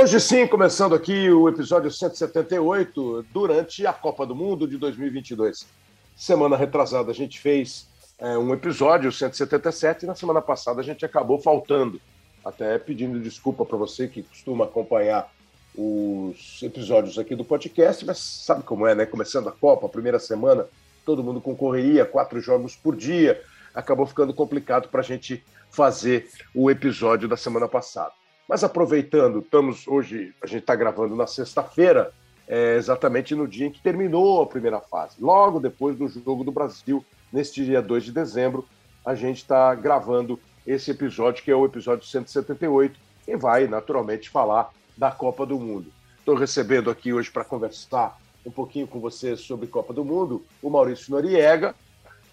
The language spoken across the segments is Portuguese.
Hoje sim, começando aqui o episódio 178, durante a Copa do Mundo de 2022. Semana retrasada a gente fez é, um episódio 177 e na semana passada a gente acabou faltando. Até pedindo desculpa para você que costuma acompanhar os episódios aqui do podcast, mas sabe como é, né? Começando a Copa, a primeira semana, todo mundo concorreria, quatro jogos por dia, acabou ficando complicado para a gente fazer o episódio da semana passada. Mas aproveitando, estamos hoje, a gente está gravando na sexta-feira, é, exatamente no dia em que terminou a primeira fase. Logo depois do jogo do Brasil, neste dia 2 de dezembro, a gente está gravando esse episódio, que é o episódio 178, e vai, naturalmente, falar da Copa do Mundo. Estou recebendo aqui hoje para conversar um pouquinho com você sobre Copa do Mundo o Maurício Noriega,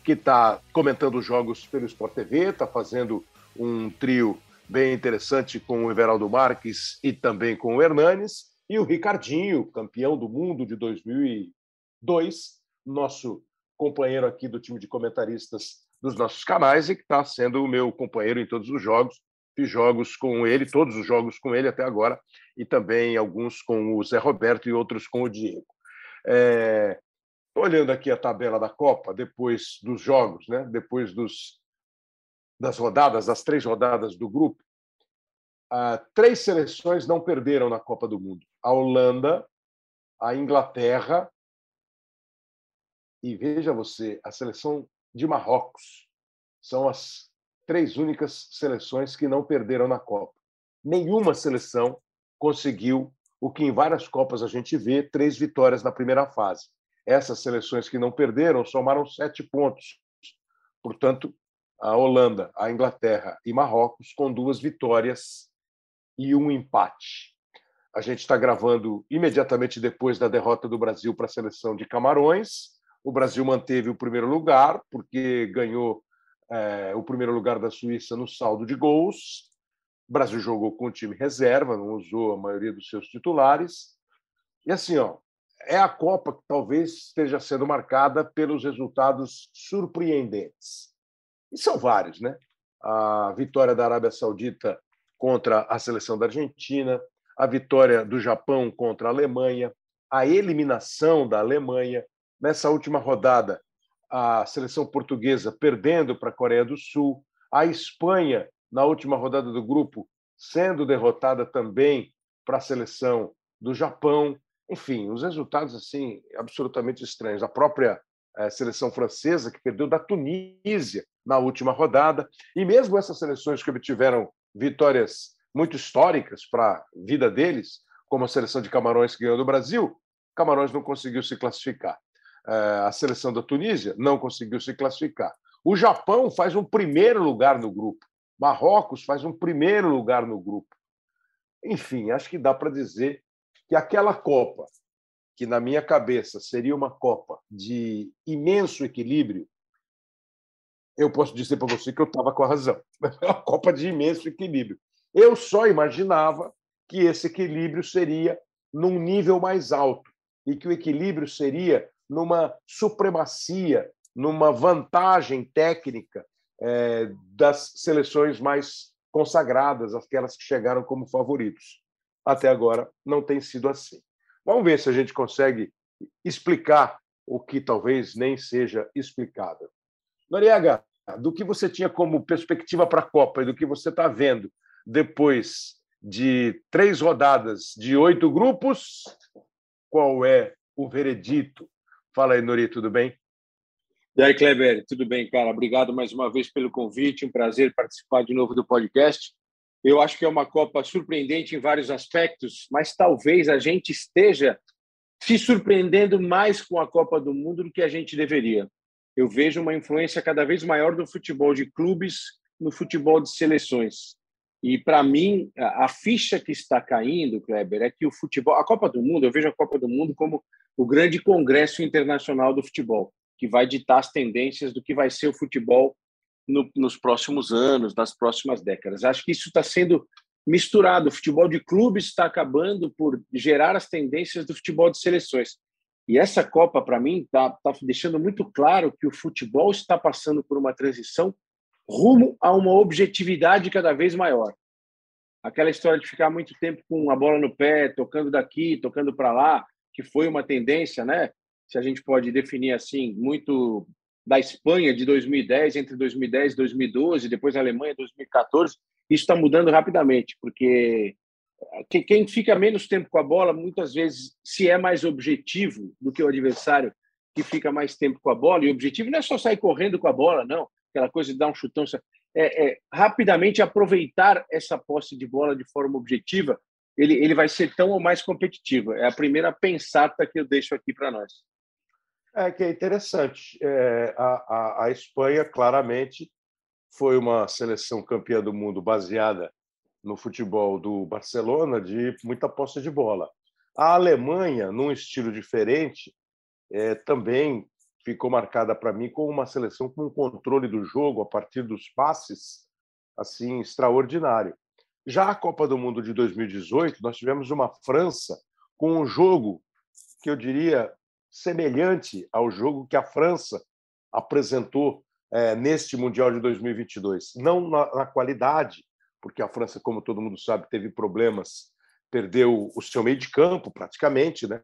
que está comentando os jogos pelo Sport TV, está fazendo um trio bem interessante com o Everaldo Marques e também com o Hernanes, e o Ricardinho, campeão do mundo de 2002, nosso companheiro aqui do time de comentaristas dos nossos canais e que está sendo o meu companheiro em todos os jogos. Fiz jogos com ele, todos os jogos com ele até agora, e também alguns com o Zé Roberto e outros com o Diego. É, olhando aqui a tabela da Copa, depois dos jogos, né? depois dos das rodadas, das três rodadas do grupo, uh, três seleções não perderam na Copa do Mundo: a Holanda, a Inglaterra e veja você, a seleção de Marrocos. São as três únicas seleções que não perderam na Copa. Nenhuma seleção conseguiu o que em várias Copas a gente vê, três vitórias na primeira fase. Essas seleções que não perderam somaram sete pontos. Portanto, a Holanda, a Inglaterra e Marrocos com duas vitórias e um empate. A gente está gravando imediatamente depois da derrota do Brasil para a seleção de Camarões. O Brasil manteve o primeiro lugar, porque ganhou é, o primeiro lugar da Suíça no saldo de gols. O Brasil jogou com o time reserva, não usou a maioria dos seus titulares. E assim, ó, é a Copa que talvez esteja sendo marcada pelos resultados surpreendentes. E são vários, né? A vitória da Arábia Saudita contra a seleção da Argentina, a vitória do Japão contra a Alemanha, a eliminação da Alemanha. Nessa última rodada, a seleção portuguesa perdendo para a Coreia do Sul, a Espanha, na última rodada do grupo, sendo derrotada também para a seleção do Japão. Enfim, os resultados assim absolutamente estranhos. A própria a seleção francesa, que perdeu da Tunísia na última rodada. E mesmo essas seleções que obtiveram vitórias muito históricas para a vida deles, como a seleção de Camarões que ganhou do Brasil, Camarões não conseguiu se classificar. Eh, a seleção da Tunísia não conseguiu se classificar. O Japão faz um primeiro lugar no grupo. Marrocos faz um primeiro lugar no grupo. Enfim, acho que dá para dizer que aquela Copa que na minha cabeça seria uma Copa de imenso equilíbrio, eu posso dizer para você que eu estava com a razão. É uma Copa de imenso equilíbrio. Eu só imaginava que esse equilíbrio seria num nível mais alto e que o equilíbrio seria numa supremacia, numa vantagem técnica é, das seleções mais consagradas, aquelas que chegaram como favoritos. Até agora não tem sido assim. Vamos ver se a gente consegue explicar o que talvez nem seja explicável. Noriega, do que você tinha como perspectiva para a Copa e do que você está vendo depois de três rodadas de oito grupos, qual é o veredito? Fala aí, Nori, tudo bem? E aí, Kleber, tudo bem, cara? Obrigado mais uma vez pelo convite, um prazer participar de novo do podcast. Eu acho que é uma Copa surpreendente em vários aspectos, mas talvez a gente esteja se surpreendendo mais com a Copa do Mundo do que a gente deveria. Eu vejo uma influência cada vez maior do futebol de clubes no futebol de seleções. E para mim, a ficha que está caindo, Kleber, é que o futebol, a Copa do Mundo, eu vejo a Copa do Mundo como o grande congresso internacional do futebol, que vai ditar as tendências do que vai ser o futebol no, nos próximos anos, nas próximas décadas. Acho que isso está sendo misturado. O futebol de clubes está acabando por gerar as tendências do futebol de seleções. E essa Copa, para mim, está tá deixando muito claro que o futebol está passando por uma transição rumo a uma objetividade cada vez maior. aquela história de ficar muito tempo com a bola no pé, tocando daqui, tocando para lá, que foi uma tendência, né? Se a gente pode definir assim, muito da Espanha de 2010, entre 2010 e 2012, depois a Alemanha 2014, isso está mudando rapidamente, porque quem fica menos tempo com a bola, muitas vezes, se é mais objetivo do que o adversário que fica mais tempo com a bola, e o objetivo não é só sair correndo com a bola, não, aquela coisa de dar um chutão, é, é rapidamente aproveitar essa posse de bola de forma objetiva, ele, ele vai ser tão ou mais competitivo. É a primeira pensata que eu deixo aqui para nós. É que é interessante. É, a, a, a Espanha, claramente, foi uma seleção campeã do mundo baseada no futebol do Barcelona de muita posse de bola. A Alemanha, num estilo diferente, é, também ficou marcada para mim como uma seleção com um controle do jogo a partir dos passes assim extraordinário. Já a Copa do Mundo de 2018, nós tivemos uma França com um jogo que eu diria semelhante ao jogo que a França apresentou é, neste Mundial de 2022. Não na, na qualidade, porque a França, como todo mundo sabe, teve problemas, perdeu o seu meio de campo praticamente, né?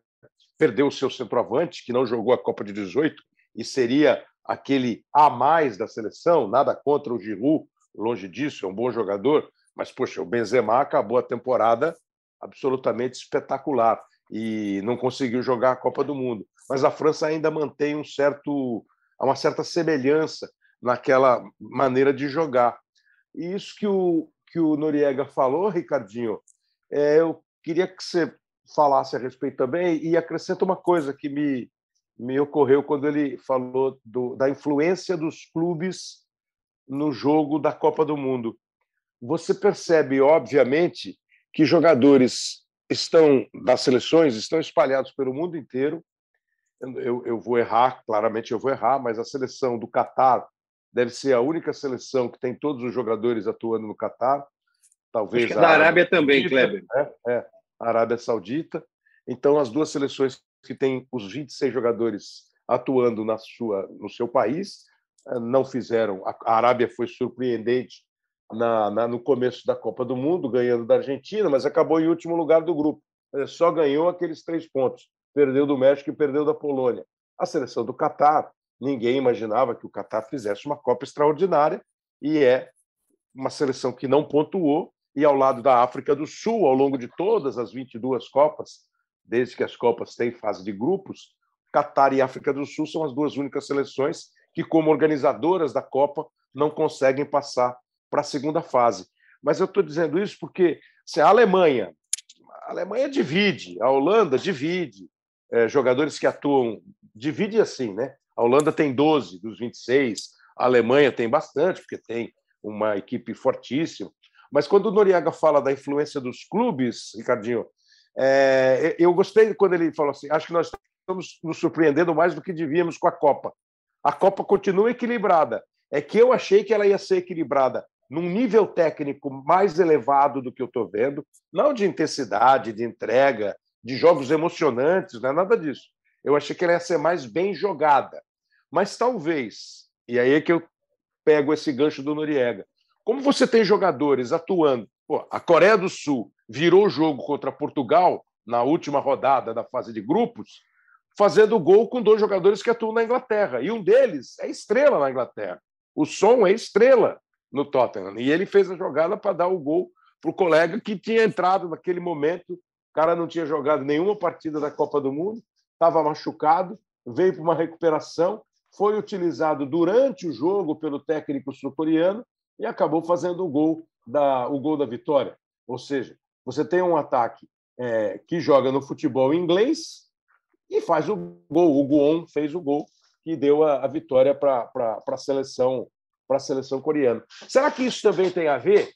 perdeu o seu centroavante, que não jogou a Copa de 18 e seria aquele a mais da seleção, nada contra o Giroud, longe disso, é um bom jogador, mas poxa, o Benzema acabou a temporada absolutamente espetacular e não conseguiu jogar a Copa do Mundo. Mas a França ainda mantém um certo uma certa semelhança naquela maneira de jogar. E isso que o, que o Noriega falou, Ricardinho, é, eu queria que você falasse a respeito também e acrescenta uma coisa que me, me ocorreu quando ele falou do, da influência dos clubes no jogo da Copa do Mundo. Você percebe, obviamente, que jogadores estão das seleções estão espalhados pelo mundo inteiro. Eu, eu vou errar, claramente eu vou errar, mas a seleção do Catar deve ser a única seleção que tem todos os jogadores atuando no Catar. Talvez Acho que a da Arábia, também, Kleber. É, é, a Arábia Saudita. Então, as duas seleções que têm os 26 jogadores atuando na sua, no seu país eh, não fizeram. A Arábia foi surpreendente na, na, no começo da Copa do Mundo, ganhando da Argentina, mas acabou em último lugar do grupo. Só ganhou aqueles três pontos. Perdeu do México e perdeu da Polônia. A seleção do Catar ninguém imaginava que o Catar fizesse uma Copa extraordinária e é uma seleção que não pontuou e ao lado da África do Sul, ao longo de todas as 22 Copas, desde que as Copas têm fase de grupos, Catar e África do Sul são as duas únicas seleções que, como organizadoras da Copa, não conseguem passar para a segunda fase. Mas eu estou dizendo isso porque se a Alemanha, a Alemanha divide, a Holanda divide, é, jogadores que atuam, divide assim, né? A Holanda tem 12 dos 26, a Alemanha tem bastante, porque tem uma equipe fortíssima. Mas quando o Noriega fala da influência dos clubes, Ricardinho, é, eu gostei quando ele falou assim: acho que nós estamos nos surpreendendo mais do que devíamos com a Copa. A Copa continua equilibrada. É que eu achei que ela ia ser equilibrada num nível técnico mais elevado do que eu estou vendo, não de intensidade, de entrega, de jogos emocionantes, não é nada disso. Eu achei que ela ia ser mais bem jogada. Mas talvez, e aí é que eu pego esse gancho do Noriega, como você tem jogadores atuando, pô, a Coreia do Sul virou o jogo contra Portugal na última rodada da fase de grupos, fazendo gol com dois jogadores que atuam na Inglaterra. E um deles é estrela na Inglaterra. O Som é estrela no Tottenham. E ele fez a jogada para dar o gol para o colega que tinha entrado naquele momento. O cara não tinha jogado nenhuma partida da Copa do Mundo, estava machucado, veio para uma recuperação, foi utilizado durante o jogo pelo técnico sul-coreano e acabou fazendo o gol da, o gol da vitória. Ou seja, você tem um ataque é, que joga no futebol inglês e faz o gol. O Guon fez o gol que deu a, a vitória para a seleção para a seleção coreana. Será que isso também tem a ver?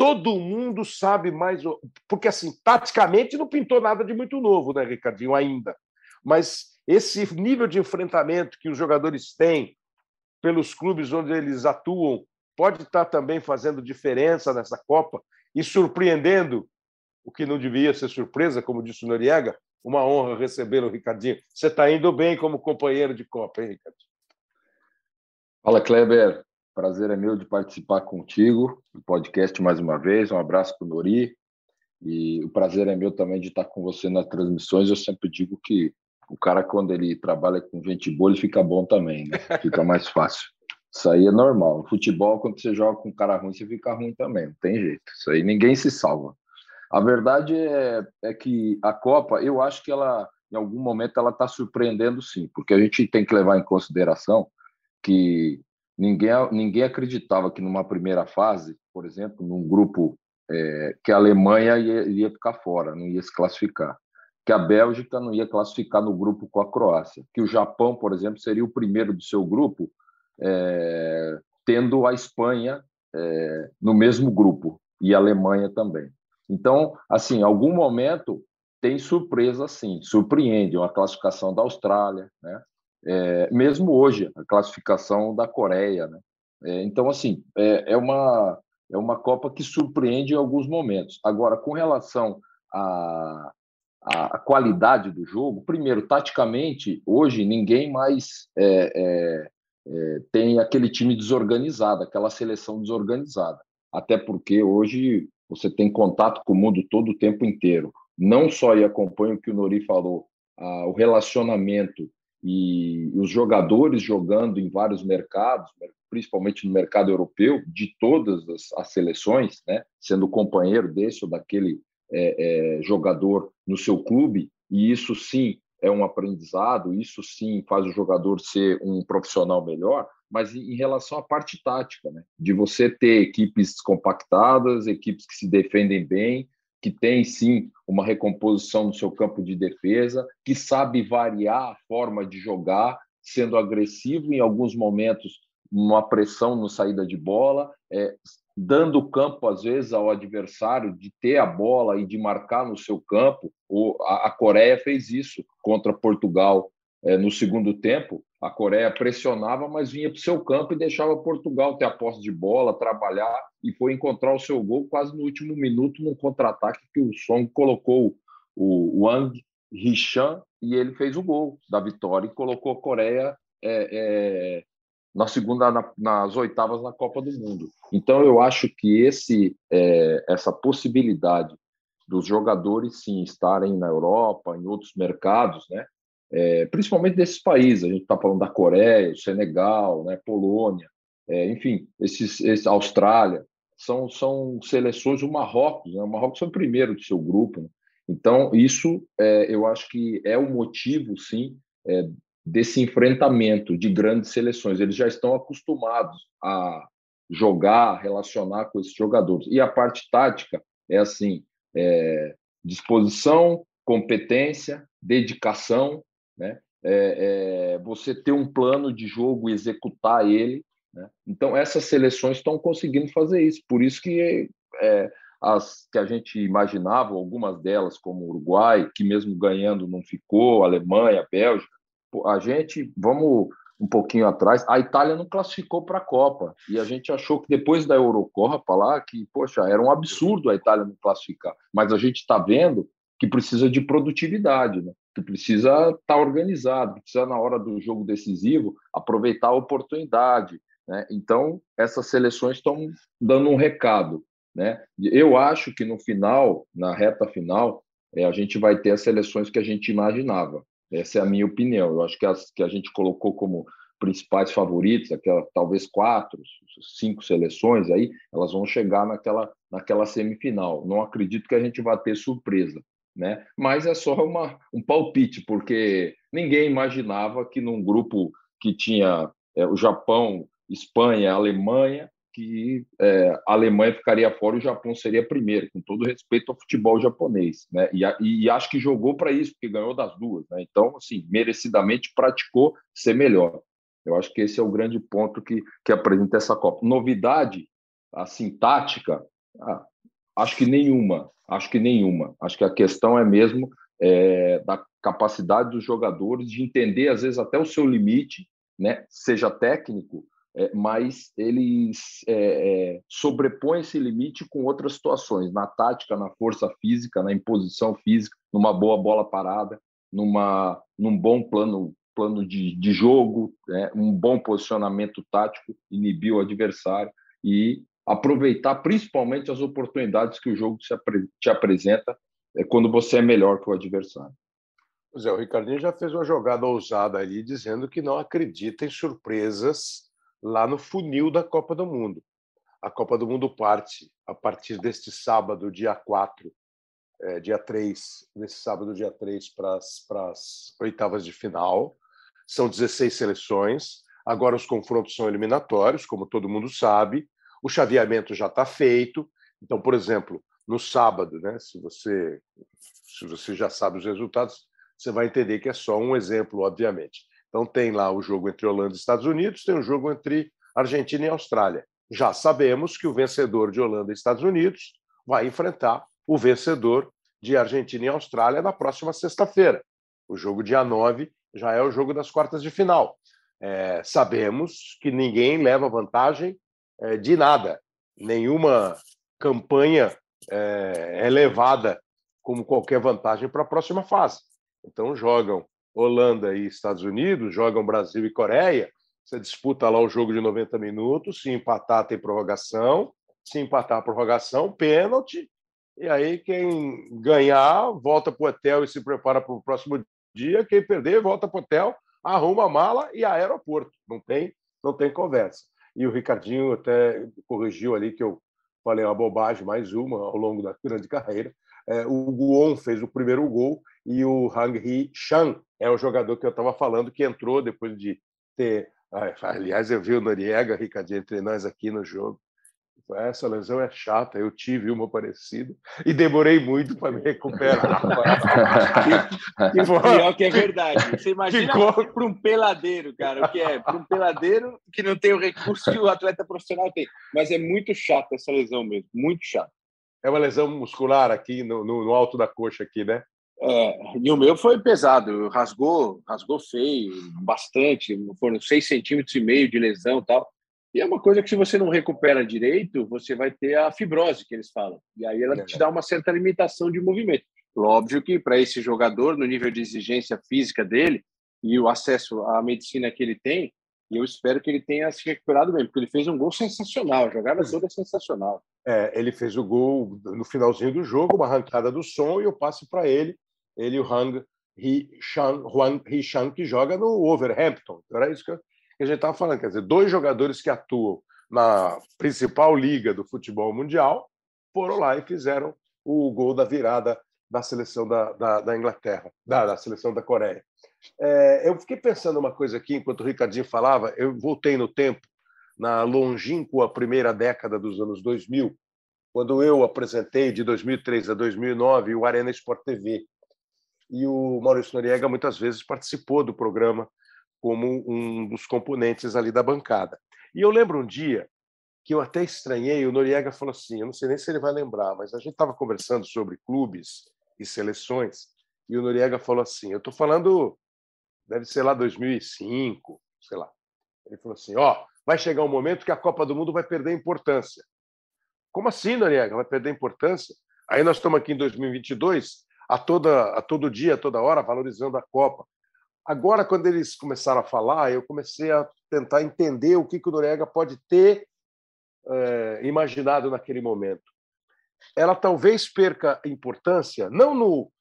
Todo mundo sabe mais, porque assim, taticamente não pintou nada de muito novo, né, Ricardinho, ainda. Mas esse nível de enfrentamento que os jogadores têm pelos clubes onde eles atuam pode estar também fazendo diferença nessa Copa e surpreendendo o que não devia ser surpresa, como disse o Noriega. Uma honra recebê-lo, Ricardinho. Você está indo bem como companheiro de Copa, hein, Ricardinho? Fala, Kleber. Prazer é meu de participar contigo do podcast mais uma vez. Um abraço para o Nori. E o prazer é meu também de estar com você nas transmissões. Eu sempre digo que o cara, quando ele trabalha com gente boa, ele fica bom também, né? Fica mais fácil. Isso aí é normal. futebol, quando você joga com um cara ruim, você fica ruim também. Não tem jeito. Isso aí ninguém se salva. A verdade é, é que a Copa, eu acho que ela, em algum momento, ela está surpreendendo sim, porque a gente tem que levar em consideração que ninguém, ninguém acreditava que numa primeira fase, por exemplo, num grupo é, que a Alemanha ia, ia ficar fora, não ia se classificar, que a Bélgica não ia classificar no grupo com a Croácia, que o Japão, por exemplo, seria o primeiro do seu grupo, é, tendo a Espanha é, no mesmo grupo e a Alemanha também. Então, assim, em algum momento tem surpresa, sim, surpreende uma classificação da Austrália, né? É, mesmo hoje a classificação da Coreia, né? É, então, assim, é, é uma é uma Copa que surpreende em alguns momentos. Agora, com relação à, à qualidade do jogo, primeiro, taticamente, hoje ninguém mais é, é, é, tem aquele time desorganizado, aquela seleção desorganizada. Até porque hoje você tem contato com o mundo todo o tempo inteiro. Não só, e acompanho o que o Nori falou, o relacionamento e os jogadores jogando em vários mercados, principalmente no mercado europeu, de todas as, as seleções, né, sendo companheiro desse ou daquele é, é, jogador no seu clube, e isso sim é um aprendizado, isso sim faz o jogador ser um profissional melhor, mas em relação à parte tática, né, de você ter equipes compactadas, equipes que se defendem bem, que tem sim uma recomposição no seu campo de defesa, que sabe variar a forma de jogar, sendo agressivo em alguns momentos, uma pressão no saída de bola, é, dando campo às vezes ao adversário de ter a bola e de marcar no seu campo. O, a, a Coreia fez isso contra Portugal é, no segundo tempo. A Coreia pressionava, mas vinha para o seu campo e deixava Portugal ter a posse de bola, trabalhar e foi encontrar o seu gol quase no último minuto num contra-ataque que o Song colocou o Wang Hichan e ele fez o gol da vitória e colocou a Coreia é, é, na segunda, na, nas oitavas na Copa do Mundo. Então eu acho que esse, é, essa possibilidade dos jogadores sim estarem na Europa, em outros mercados, né? É, principalmente desses países, a gente está falando da Coreia, Senegal, né, Polônia, é, enfim, esses, esses, Austrália, são, são seleções, o Marrocos, né? o Marrocos foi o primeiro do seu grupo, né? então isso é, eu acho que é o motivo, sim, é, desse enfrentamento de grandes seleções. Eles já estão acostumados a jogar, relacionar com esses jogadores. E a parte tática é assim: é, disposição, competência, dedicação, né? É, é, você ter um plano de jogo e executar ele. Né? Então, essas seleções estão conseguindo fazer isso. Por isso que é, as que a gente imaginava, algumas delas, como o Uruguai, que mesmo ganhando não ficou, Alemanha, Bélgica, a gente, vamos um pouquinho atrás, a Itália não classificou para a Copa. E a gente achou que depois da Eurocopa lá, que, poxa, era um absurdo a Itália não classificar. Mas a gente está vendo que precisa de produtividade, né? que precisa estar tá organizado, precisa, na hora do jogo decisivo, aproveitar a oportunidade. Né? Então, essas seleções estão dando um recado. Né? Eu acho que no final, na reta final, é, a gente vai ter as seleções que a gente imaginava. Essa é a minha opinião. Eu acho que as que a gente colocou como principais favoritos, aquela talvez quatro, cinco seleções aí, elas vão chegar naquela naquela semifinal. Não acredito que a gente vá ter surpresa, né? Mas é só uma, um palpite, porque ninguém imaginava que num grupo que tinha é, o Japão, Espanha, Alemanha, que é, a Alemanha ficaria fora e o Japão seria primeiro, com todo respeito ao futebol japonês, né? E, e acho que jogou para isso, porque ganhou das duas, né? Então, assim, merecidamente praticou ser melhor. Eu acho que esse é o grande ponto que, que apresenta essa Copa. Novidade, assim, tática, ah, acho que nenhuma. Acho que nenhuma. Acho que a questão é mesmo é, da capacidade dos jogadores de entender, às vezes, até o seu limite, né? Seja técnico, é, mas eles é, é, sobrepõem esse limite com outras situações, na tática, na força física, na imposição física, numa boa bola parada, numa, num bom plano, plano de, de jogo, né? um bom posicionamento tático, inibir o adversário e aproveitar principalmente as oportunidades que o jogo te apresenta é, quando você é melhor que o adversário. Pois é, o Ricardinho já fez uma jogada ousada ali, dizendo que não acredita em surpresas lá no funil da Copa do Mundo. A Copa do Mundo parte a partir deste sábado, dia 4, é, dia 3, nesse sábado, dia 3, para as oitavas de final. São 16 seleções. Agora os confrontos são eliminatórios, como todo mundo sabe. O chaveamento já está feito. Então, por exemplo, no sábado, né, se você se você já sabe os resultados, você vai entender que é só um exemplo, obviamente. Então tem lá o jogo entre Holanda e Estados Unidos, tem o jogo entre Argentina e Austrália. Já sabemos que o vencedor de Holanda e Estados Unidos vai enfrentar o vencedor de Argentina e Austrália na próxima sexta-feira. O jogo dia 9 já é o jogo das quartas de final. É, sabemos que ninguém leva vantagem é, de nada. Nenhuma campanha é, é levada como qualquer vantagem para a próxima fase. Então jogam Holanda e Estados Unidos, jogam Brasil e Coreia. Você disputa lá o jogo de 90 minutos, se empatar tem prorrogação, se empatar prorrogação, pênalti, e aí quem ganhar volta para o hotel e se prepara para o próximo dia, quem perder volta para o hotel, arruma a mala e aeroporto. Não tem, não tem conversa. E o Ricardinho até corrigiu ali que eu falei uma bobagem, mais uma ao longo da grande carreira. É, o Guon fez o primeiro gol e o Hang Hee Chan é o jogador que eu estava falando que entrou depois de ter. Aliás, eu vi o Noriega, Ricardinho, entre nós aqui no jogo. Essa lesão é chata, eu tive uma parecida e demorei muito para me recuperar. e, pior que é verdade. Você imagina Ficou... para um peladeiro, cara, o que é? Para um peladeiro que não tem o recurso que o atleta profissional tem. Mas é muito chato essa lesão mesmo, muito chato. É uma lesão muscular aqui no, no, no alto da coxa aqui, né? É, e o meu foi pesado, rasgou, rasgou feio, bastante, foram seis centímetros e meio de lesão tal. E é uma coisa que se você não recupera direito, você vai ter a fibrose que eles falam. E aí ela é. te dá uma certa limitação de movimento. Óbvio que para esse jogador, no nível de exigência física dele e o acesso à medicina que ele tem, eu espero que ele tenha se recuperado bem, porque ele fez um gol sensacional, a jogada toda é sensacional. É, ele fez o gol no finalzinho do jogo, uma arrancada do som e eu passo para ele, ele o Hang Hee-chan, que joga no Wolverhampton. Era isso que eu, que a gente estava falando, quer dizer, dois jogadores que atuam na principal liga do futebol mundial foram lá e fizeram o gol da virada da seleção da, da, da Inglaterra, da, da, seleção da Coreia. É, eu fiquei pensando uma coisa aqui, enquanto o Ricardinho falava, eu voltei no tempo, na longínqua primeira década dos anos 2000, quando eu apresentei de 2003 a 2009 o Arena Sport TV. E o Maurício Noriega muitas vezes participou do programa como um dos componentes ali da bancada. E eu lembro um dia que eu até estranhei, o Noriega falou assim, eu não sei nem se ele vai lembrar, mas a gente estava conversando sobre clubes e seleções, e o Noriega falou assim, eu estou falando, deve ser lá 2005, sei lá. Ele falou assim, ó, oh, vai chegar um momento que a Copa do Mundo vai perder importância. Como assim, Noriega? Vai perder importância? Aí nós estamos aqui em 2022, a, toda, a todo dia, a toda hora, valorizando a Copa. Agora, quando eles começaram a falar, eu comecei a tentar entender o que, que o Noriega pode ter é, imaginado naquele momento. Ela talvez perca importância, não no,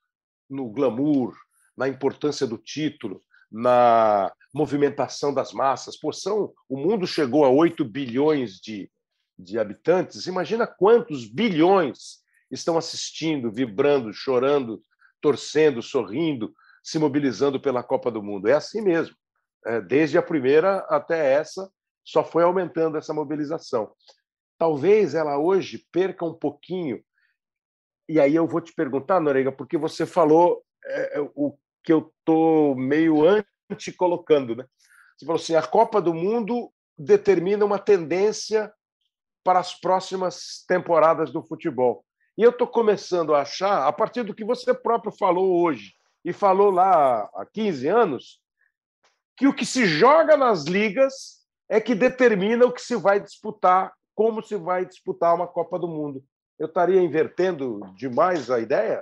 no glamour, na importância do título, na movimentação das massas. Pô, são, o mundo chegou a 8 bilhões de, de habitantes. Imagina quantos bilhões estão assistindo, vibrando, chorando, torcendo, sorrindo, se mobilizando pela Copa do Mundo. É assim mesmo. É, desde a primeira até essa, só foi aumentando essa mobilização. Talvez ela hoje perca um pouquinho. E aí eu vou te perguntar, Norega, porque você falou é, é o que eu estou meio anti-colocando. Né? Você falou assim: a Copa do Mundo determina uma tendência para as próximas temporadas do futebol. E eu estou começando a achar, a partir do que você próprio falou hoje, e falou lá há 15 anos que o que se joga nas ligas é que determina o que se vai disputar, como se vai disputar uma Copa do Mundo. Eu estaria invertendo demais a ideia?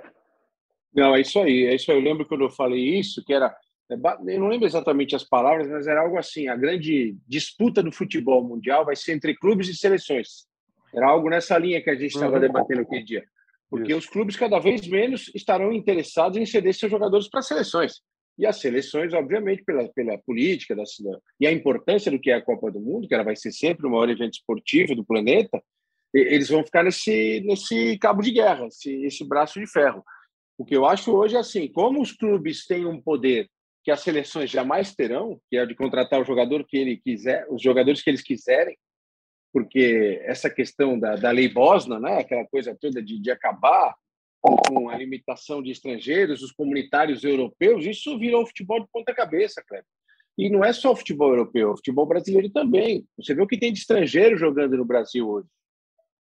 Não, é isso aí. É isso aí. Eu lembro quando eu falei isso, que era É eu não lembro exatamente as palavras, mas era algo assim: a grande disputa do futebol mundial vai ser entre clubes e seleções. Era algo nessa linha que a gente estava uhum. debatendo aquele dia. Porque Isso. os clubes cada vez menos estarão interessados em ceder seus jogadores para seleções. E as seleções, obviamente, pela, pela política da, e a importância do que é a Copa do Mundo, que ela vai ser sempre o maior evento esportivo do planeta, eles vão ficar nesse, nesse cabo de guerra, esse, esse braço de ferro. O que eu acho hoje é assim: como os clubes têm um poder que as seleções jamais terão, que é de contratar o jogador que ele quiser, os jogadores que eles quiserem, porque essa questão da, da lei Bosna, né, aquela coisa toda de, de acabar com a limitação de estrangeiros, os comunitários europeus, isso virou futebol de ponta cabeça, Cleber. E não é só o futebol europeu, o futebol brasileiro também. Você vê o que tem de estrangeiro jogando no Brasil hoje.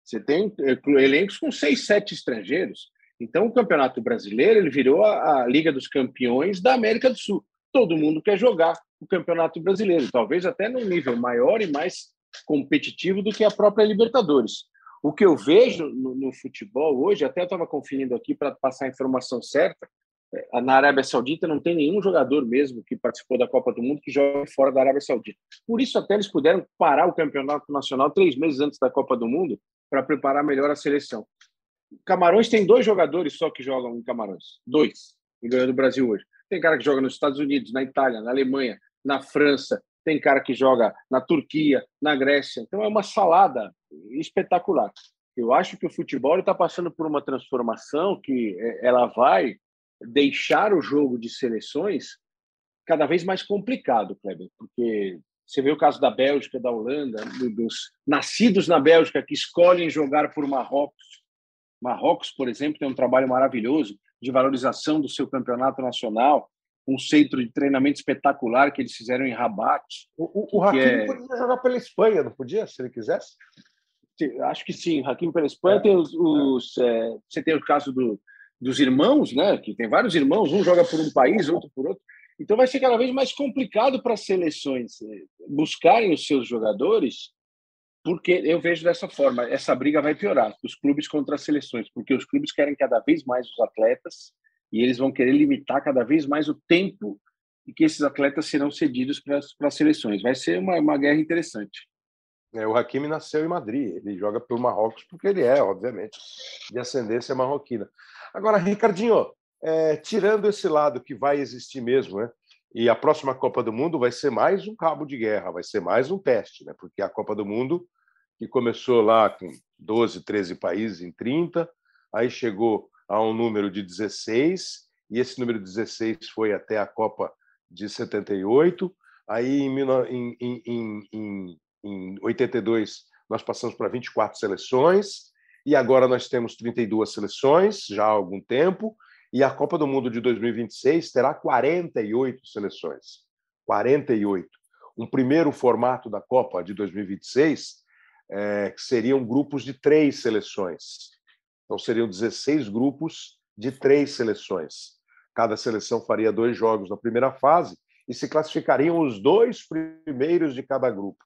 Você tem eh, elencos com seis, sete estrangeiros. Então, o Campeonato Brasileiro ele virou a, a, Liga dos Campeões da América do Sul. Todo mundo quer jogar o Campeonato Brasileiro, talvez até num nível maior e mais competitivo do que a própria Libertadores. O que eu vejo no, no futebol hoje, até estava conferindo aqui para passar a informação certa, é, na Arábia Saudita não tem nenhum jogador mesmo que participou da Copa do Mundo que joga fora da Arábia Saudita. Por isso até eles puderam parar o campeonato nacional três meses antes da Copa do Mundo para preparar melhor a seleção. Camarões tem dois jogadores só que jogam em Camarões. Dois. E ganhou do Brasil hoje. Tem cara que joga nos Estados Unidos, na Itália, na Alemanha, na França. Tem cara que joga na Turquia, na Grécia. Então é uma salada espetacular. Eu acho que o futebol está passando por uma transformação que é, ela vai deixar o jogo de seleções cada vez mais complicado, Kleber, porque você vê o caso da Bélgica, da Holanda, dos nascidos na Bélgica que escolhem jogar por Marrocos Marrocos, por exemplo, tem um trabalho maravilhoso de valorização do seu campeonato nacional, um centro de treinamento espetacular que eles fizeram em Rabat. O, o, o Hakim é... podia jogar pela Espanha, não podia, se ele quisesse? Acho que sim, Hakim pela Espanha. É, tem os, os é. Você tem o caso do, dos irmãos, né? que tem vários irmãos, um joga por um país, outro por outro. Então vai ser cada vez mais complicado para as seleções é, buscarem os seus jogadores porque eu vejo dessa forma, essa briga vai piorar, os clubes contra as seleções, porque os clubes querem cada vez mais os atletas e eles vão querer limitar cada vez mais o tempo em que esses atletas serão cedidos para as seleções. Vai ser uma, uma guerra interessante. É, o Hakimi nasceu em Madrid, ele joga pelo Marrocos porque ele é, obviamente, de ascendência marroquina. Agora, Ricardinho, é, tirando esse lado que vai existir mesmo, né? E a próxima Copa do Mundo vai ser mais um cabo de guerra, vai ser mais um teste, né? Porque a Copa do Mundo que começou lá com 12, 13 países em 30, aí chegou a um número de 16, e esse número 16 foi até a Copa de 78. Aí, em, em, em, em 82, nós passamos para 24 seleções, e agora nós temos 32 seleções, já há algum tempo, e a Copa do Mundo de 2026 terá 48 seleções. 48. Um primeiro formato da Copa de 2026 é, que seriam grupos de três seleções. Então, seriam 16 grupos de três seleções. Cada seleção faria dois jogos na primeira fase e se classificariam os dois primeiros de cada grupo.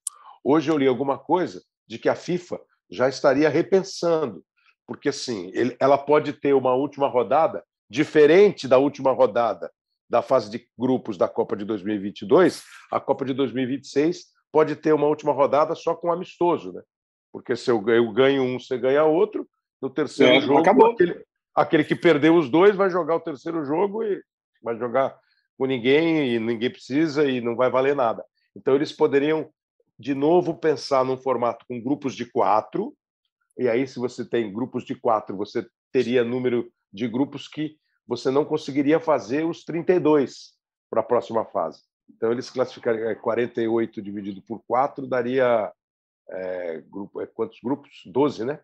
Hoje eu li alguma coisa de que a FIFA já estaria repensando, porque assim, ela pode ter uma última rodada diferente da última rodada da fase de grupos da Copa de 2022, a Copa de 2026 pode ter uma última rodada só com amistoso, né? Porque se eu ganho um, você ganha outro. No terceiro é, jogo, acabou. Aquele, aquele que perdeu os dois vai jogar o terceiro jogo e vai jogar com ninguém e ninguém precisa e não vai valer nada. Então eles poderiam de novo pensar num formato com grupos de quatro. E aí, se você tem grupos de quatro, você teria número de grupos que você não conseguiria fazer os 32 para a próxima fase. Então, eles classificariam 48 é, dividido por 4 daria. É, grupo, é, quantos grupos? 12, né?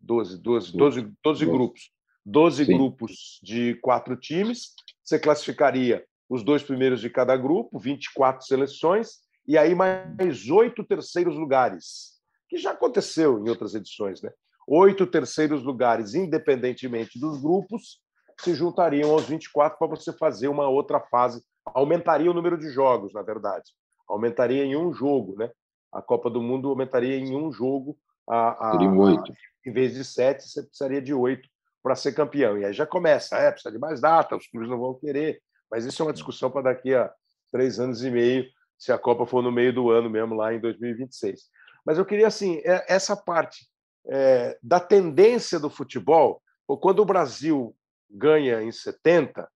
12, 12, 12, 12 grupos. 12 Sim. grupos de quatro times. Você classificaria os dois primeiros de cada grupo, 24 seleções, e aí mais oito terceiros lugares, que já aconteceu em outras edições, né? Oito terceiros lugares, independentemente dos grupos, se juntariam aos 24 para você fazer uma outra fase aumentaria o número de jogos, na verdade. Aumentaria em um jogo, né? A Copa do Mundo aumentaria em um jogo. A, a, oito. Em vez de sete, você precisaria de oito para ser campeão. E aí já começa, é, precisa de mais data, os clubes não vão querer. Mas isso é uma discussão para daqui a três anos e meio, se a Copa for no meio do ano mesmo, lá em 2026. Mas eu queria, assim, é, essa parte é, da tendência do futebol, quando o Brasil ganha em 70,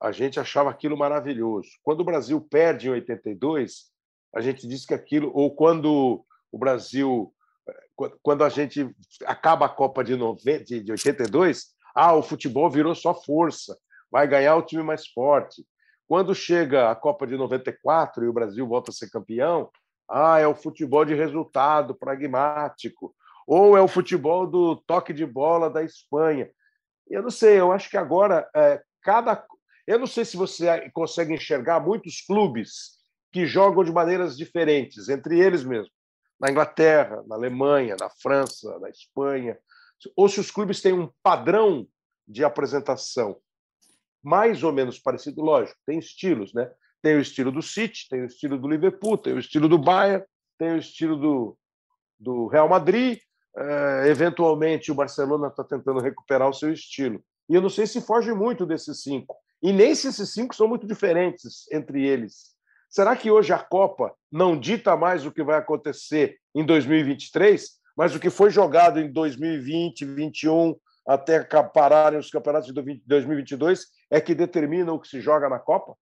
a gente achava aquilo maravilhoso. Quando o Brasil perde em 82, a gente diz que aquilo, ou quando o Brasil, quando a gente acaba a Copa de, 90, de 82, ah, o futebol virou só força, vai ganhar o time mais forte. Quando chega a Copa de 94 e o Brasil volta a ser campeão, ah, é o futebol de resultado pragmático, ou é o futebol do toque de bola da Espanha. Eu não sei, eu acho que agora é, cada. Eu não sei se você consegue enxergar muitos clubes que jogam de maneiras diferentes, entre eles mesmo, na Inglaterra, na Alemanha, na França, na Espanha, ou se os clubes têm um padrão de apresentação mais ou menos parecido, lógico, tem estilos, né? Tem o estilo do City, tem o estilo do Liverpool, tem o estilo do Bayern, tem o estilo do, do Real Madrid. É, eventualmente, o Barcelona está tentando recuperar o seu estilo. E eu não sei se foge muito desses cinco. E nem se esses cinco são muito diferentes entre eles. Será que hoje a Copa não dita mais o que vai acontecer em 2023, mas o que foi jogado em 2020, 2021, até pararem os campeonatos de 2022 é que determina o que se joga na Copa?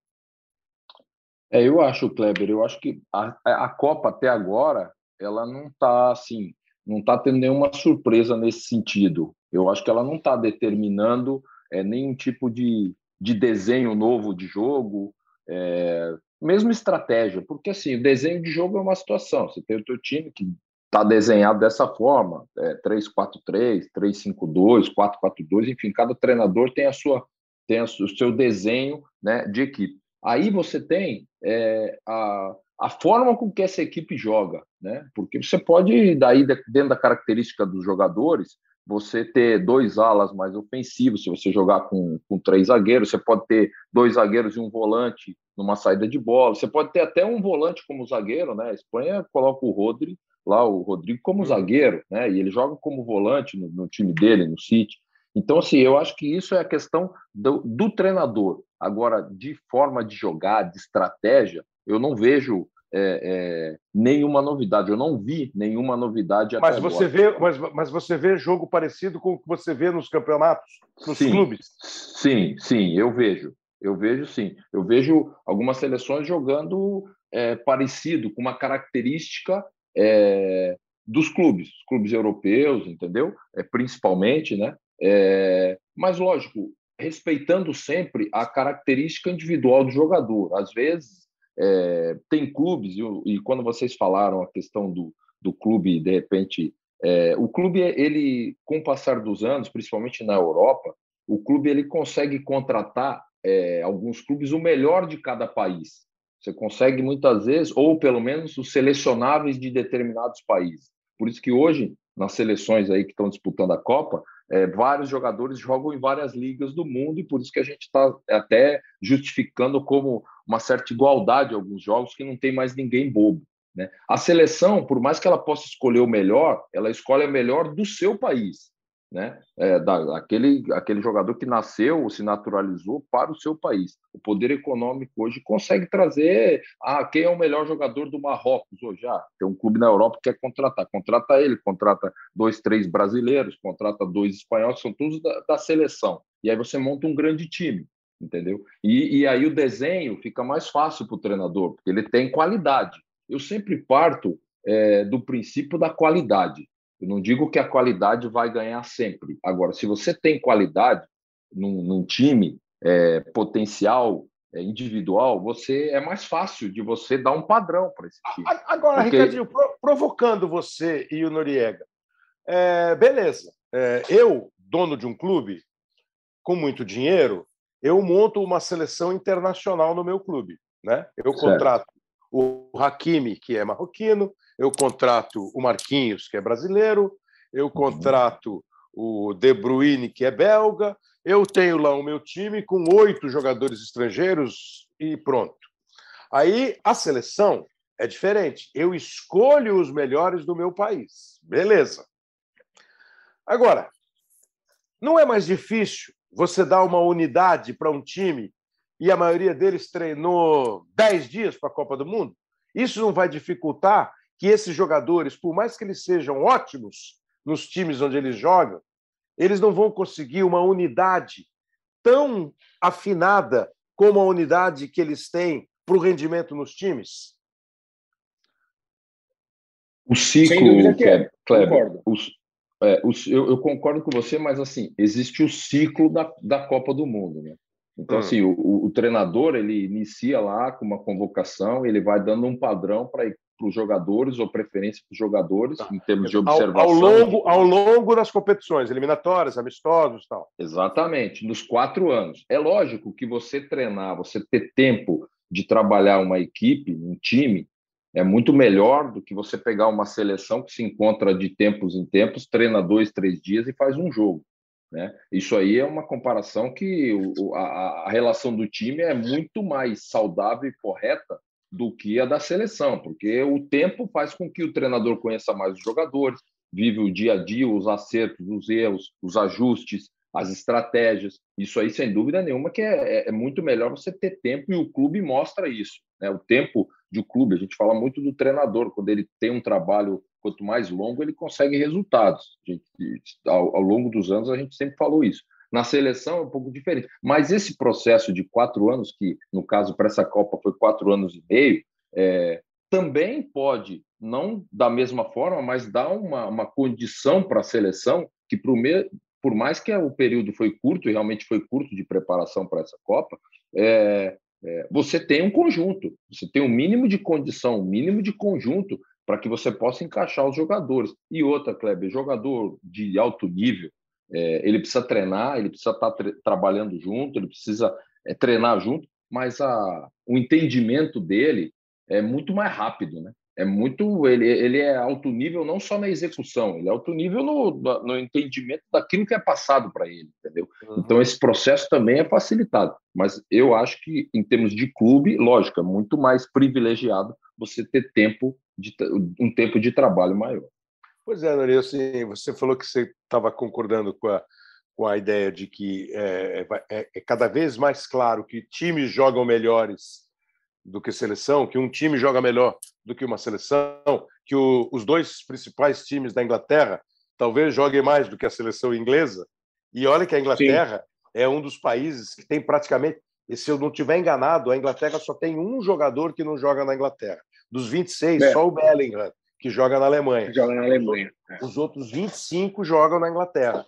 É, eu acho, Kleber, eu acho que a, a Copa até agora ela não está assim, não está tendo nenhuma surpresa nesse sentido. Eu acho que ela não está determinando é, nenhum tipo de, de desenho novo de jogo, é, mesmo estratégia, porque assim, o desenho de jogo é uma situação. Você tem o teu time que está desenhado dessa forma, é, 3-4-3, 3-5-2, 4-4-2, enfim, cada treinador tem a sua tem o seu desenho né, de equipe. Aí você tem é, a, a forma com que essa equipe joga, né? Porque você pode, daí, dentro da característica dos jogadores, você ter dois alas mais ofensivos, se você jogar com, com três zagueiros, você pode ter dois zagueiros e um volante numa saída de bola, você pode ter até um volante como zagueiro, né? A Espanha coloca o Rodri lá, o Rodrigo, como uhum. zagueiro, né? E ele joga como volante no, no time dele, no City. Então, assim, eu acho que isso é a questão do, do, treinador. Agora, de forma de jogar, de estratégia, eu não vejo é, é, nenhuma novidade. Eu não vi nenhuma novidade mas você agora. Vê, mas, mas você vê jogo parecido com o que você vê nos campeonatos, nos sim, clubes? Sim, sim, eu vejo. Eu vejo sim. Eu vejo algumas seleções jogando é, parecido, com uma característica é, dos clubes, clubes europeus, entendeu? É, principalmente, né? É, mas, lógico, respeitando sempre a característica individual do jogador. Às vezes, é, tem clubes, e, e, quando vocês falaram a questão do, do clube, de repente, é, o clube, ele, com o passar dos anos, principalmente na Europa, o clube ele consegue contratar é, alguns clubes o melhor de cada país. Você consegue muitas vezes, ou pelo menos os selecionáveis de determinados países. Por isso que hoje, nas seleções aí que estão disputando a Copa, é, vários jogadores jogam em várias ligas do mundo e por isso que a gente está até justificando como uma certa igualdade alguns jogos que não tem mais ninguém bobo. Né? A seleção, por mais que ela possa escolher o melhor, ela escolhe o melhor do seu país né? É, da, aquele, aquele jogador que nasceu ou se naturalizou para o seu país. O poder econômico hoje consegue trazer ah, quem é o melhor jogador do Marrocos hoje. Ah, tem um clube na Europa que quer contratar, contrata ele, contrata dois, três brasileiros, contrata dois espanhóis, são todos da, da seleção. E aí você monta um grande time, entendeu? E, e aí o desenho fica mais fácil para o treinador, porque ele tem qualidade. Eu sempre parto é, do princípio da qualidade. Eu não digo que a qualidade vai ganhar sempre. Agora, se você tem qualidade num, num time, é, potencial é, individual, você é mais fácil de você dar um padrão para esse time. Agora, Porque... Ricardinho, provocando você e o Noriega, é, beleza. É, eu, dono de um clube com muito dinheiro, eu monto uma seleção internacional no meu clube. Né? Eu contrato certo. o Hakimi, que é marroquino, eu contrato o Marquinhos, que é brasileiro, eu uhum. contrato o De Bruyne, que é belga, eu tenho lá o meu time com oito jogadores estrangeiros e pronto. Aí a seleção é diferente. Eu escolho os melhores do meu país. Beleza. Agora, não é mais difícil você dar uma unidade para um time e a maioria deles treinou 10 dias para a Copa do Mundo? Isso não vai dificultar que esses jogadores, por mais que eles sejam ótimos nos times onde eles jogam, eles não vão conseguir uma unidade tão afinada como a unidade que eles têm para o rendimento nos times? O ciclo, Kleber, Kleber o, é, eu, eu, concordo com você, mas assim existe o ciclo da, da Copa do Mundo, né? Então, hum. assim, o, o, treinador ele inicia lá com uma convocação, ele vai dando um padrão para os jogadores ou preferência para os jogadores tá. em termos de observação. Ao, ao, longo, ao longo das competições, eliminatórias, amistosos, tal. Exatamente, nos quatro anos. É lógico que você treinar, você ter tempo de trabalhar uma equipe, um time, é muito melhor do que você pegar uma seleção que se encontra de tempos em tempos, treina dois, três dias e faz um jogo. Né? Isso aí é uma comparação que o, a, a, relação do time é muito mais saudável e correta do que a da seleção, porque o tempo faz com que o treinador conheça mais os jogadores, vive o dia a dia, os acertos, os erros, os ajustes, as estratégias. Isso aí, sem dúvida nenhuma, que é, é, é muito melhor você ter tempo e o clube mostra isso. Né? O tempo de clube, a gente fala muito do treinador, quando ele tem um trabalho quanto mais longo, ele consegue resultados. Gente, ao, ao, longo dos anos, a gente sempre falou isso. Na seleção é um pouco diferente. Mas esse processo de quatro anos, que no caso para essa Copa foi quatro anos e meio, é, também pode, não da mesma forma, mas dar uma, uma condição para a seleção que, pro me, por mais que o período foi curto, e realmente foi curto de preparação para essa Copa, é, é, você tem um conjunto, você tem um mínimo de condição, um mínimo de conjunto para que você possa encaixar os jogadores. E outra, Kleber, jogador de alto nível, é, ele precisa treinar, ele precisa estar tá trabalhando junto, ele precisa é, treinar junto, mas a, o entendimento dele é muito mais rápido, né? É muito, ele, ele é alto nível não só na execução, ele é alto nível no, no entendimento daquilo que é passado para ele, entendeu? Uhum. Então esse processo também é facilitado, mas eu acho que em termos de clube, lógico, é muito mais privilegiado você ter tempo de, um tempo de trabalho maior. Pois é, Nori, assim, você falou que você estava concordando com a, com a ideia de que é, é, é, cada vez mais claro que times jogam melhores do que seleção, que um time joga melhor do que uma seleção, que o, os dois principais times da Inglaterra talvez joguem mais do que a seleção inglesa. E olha que a Inglaterra Sim. é um dos países que tem praticamente, e se eu não estiver enganado, a Inglaterra só tem um jogador que não joga na Inglaterra. Dos 26, é. só o Bellingham, que joga na Alemanha. Joga na Alemanha. É. Os outros 25 jogam na Inglaterra.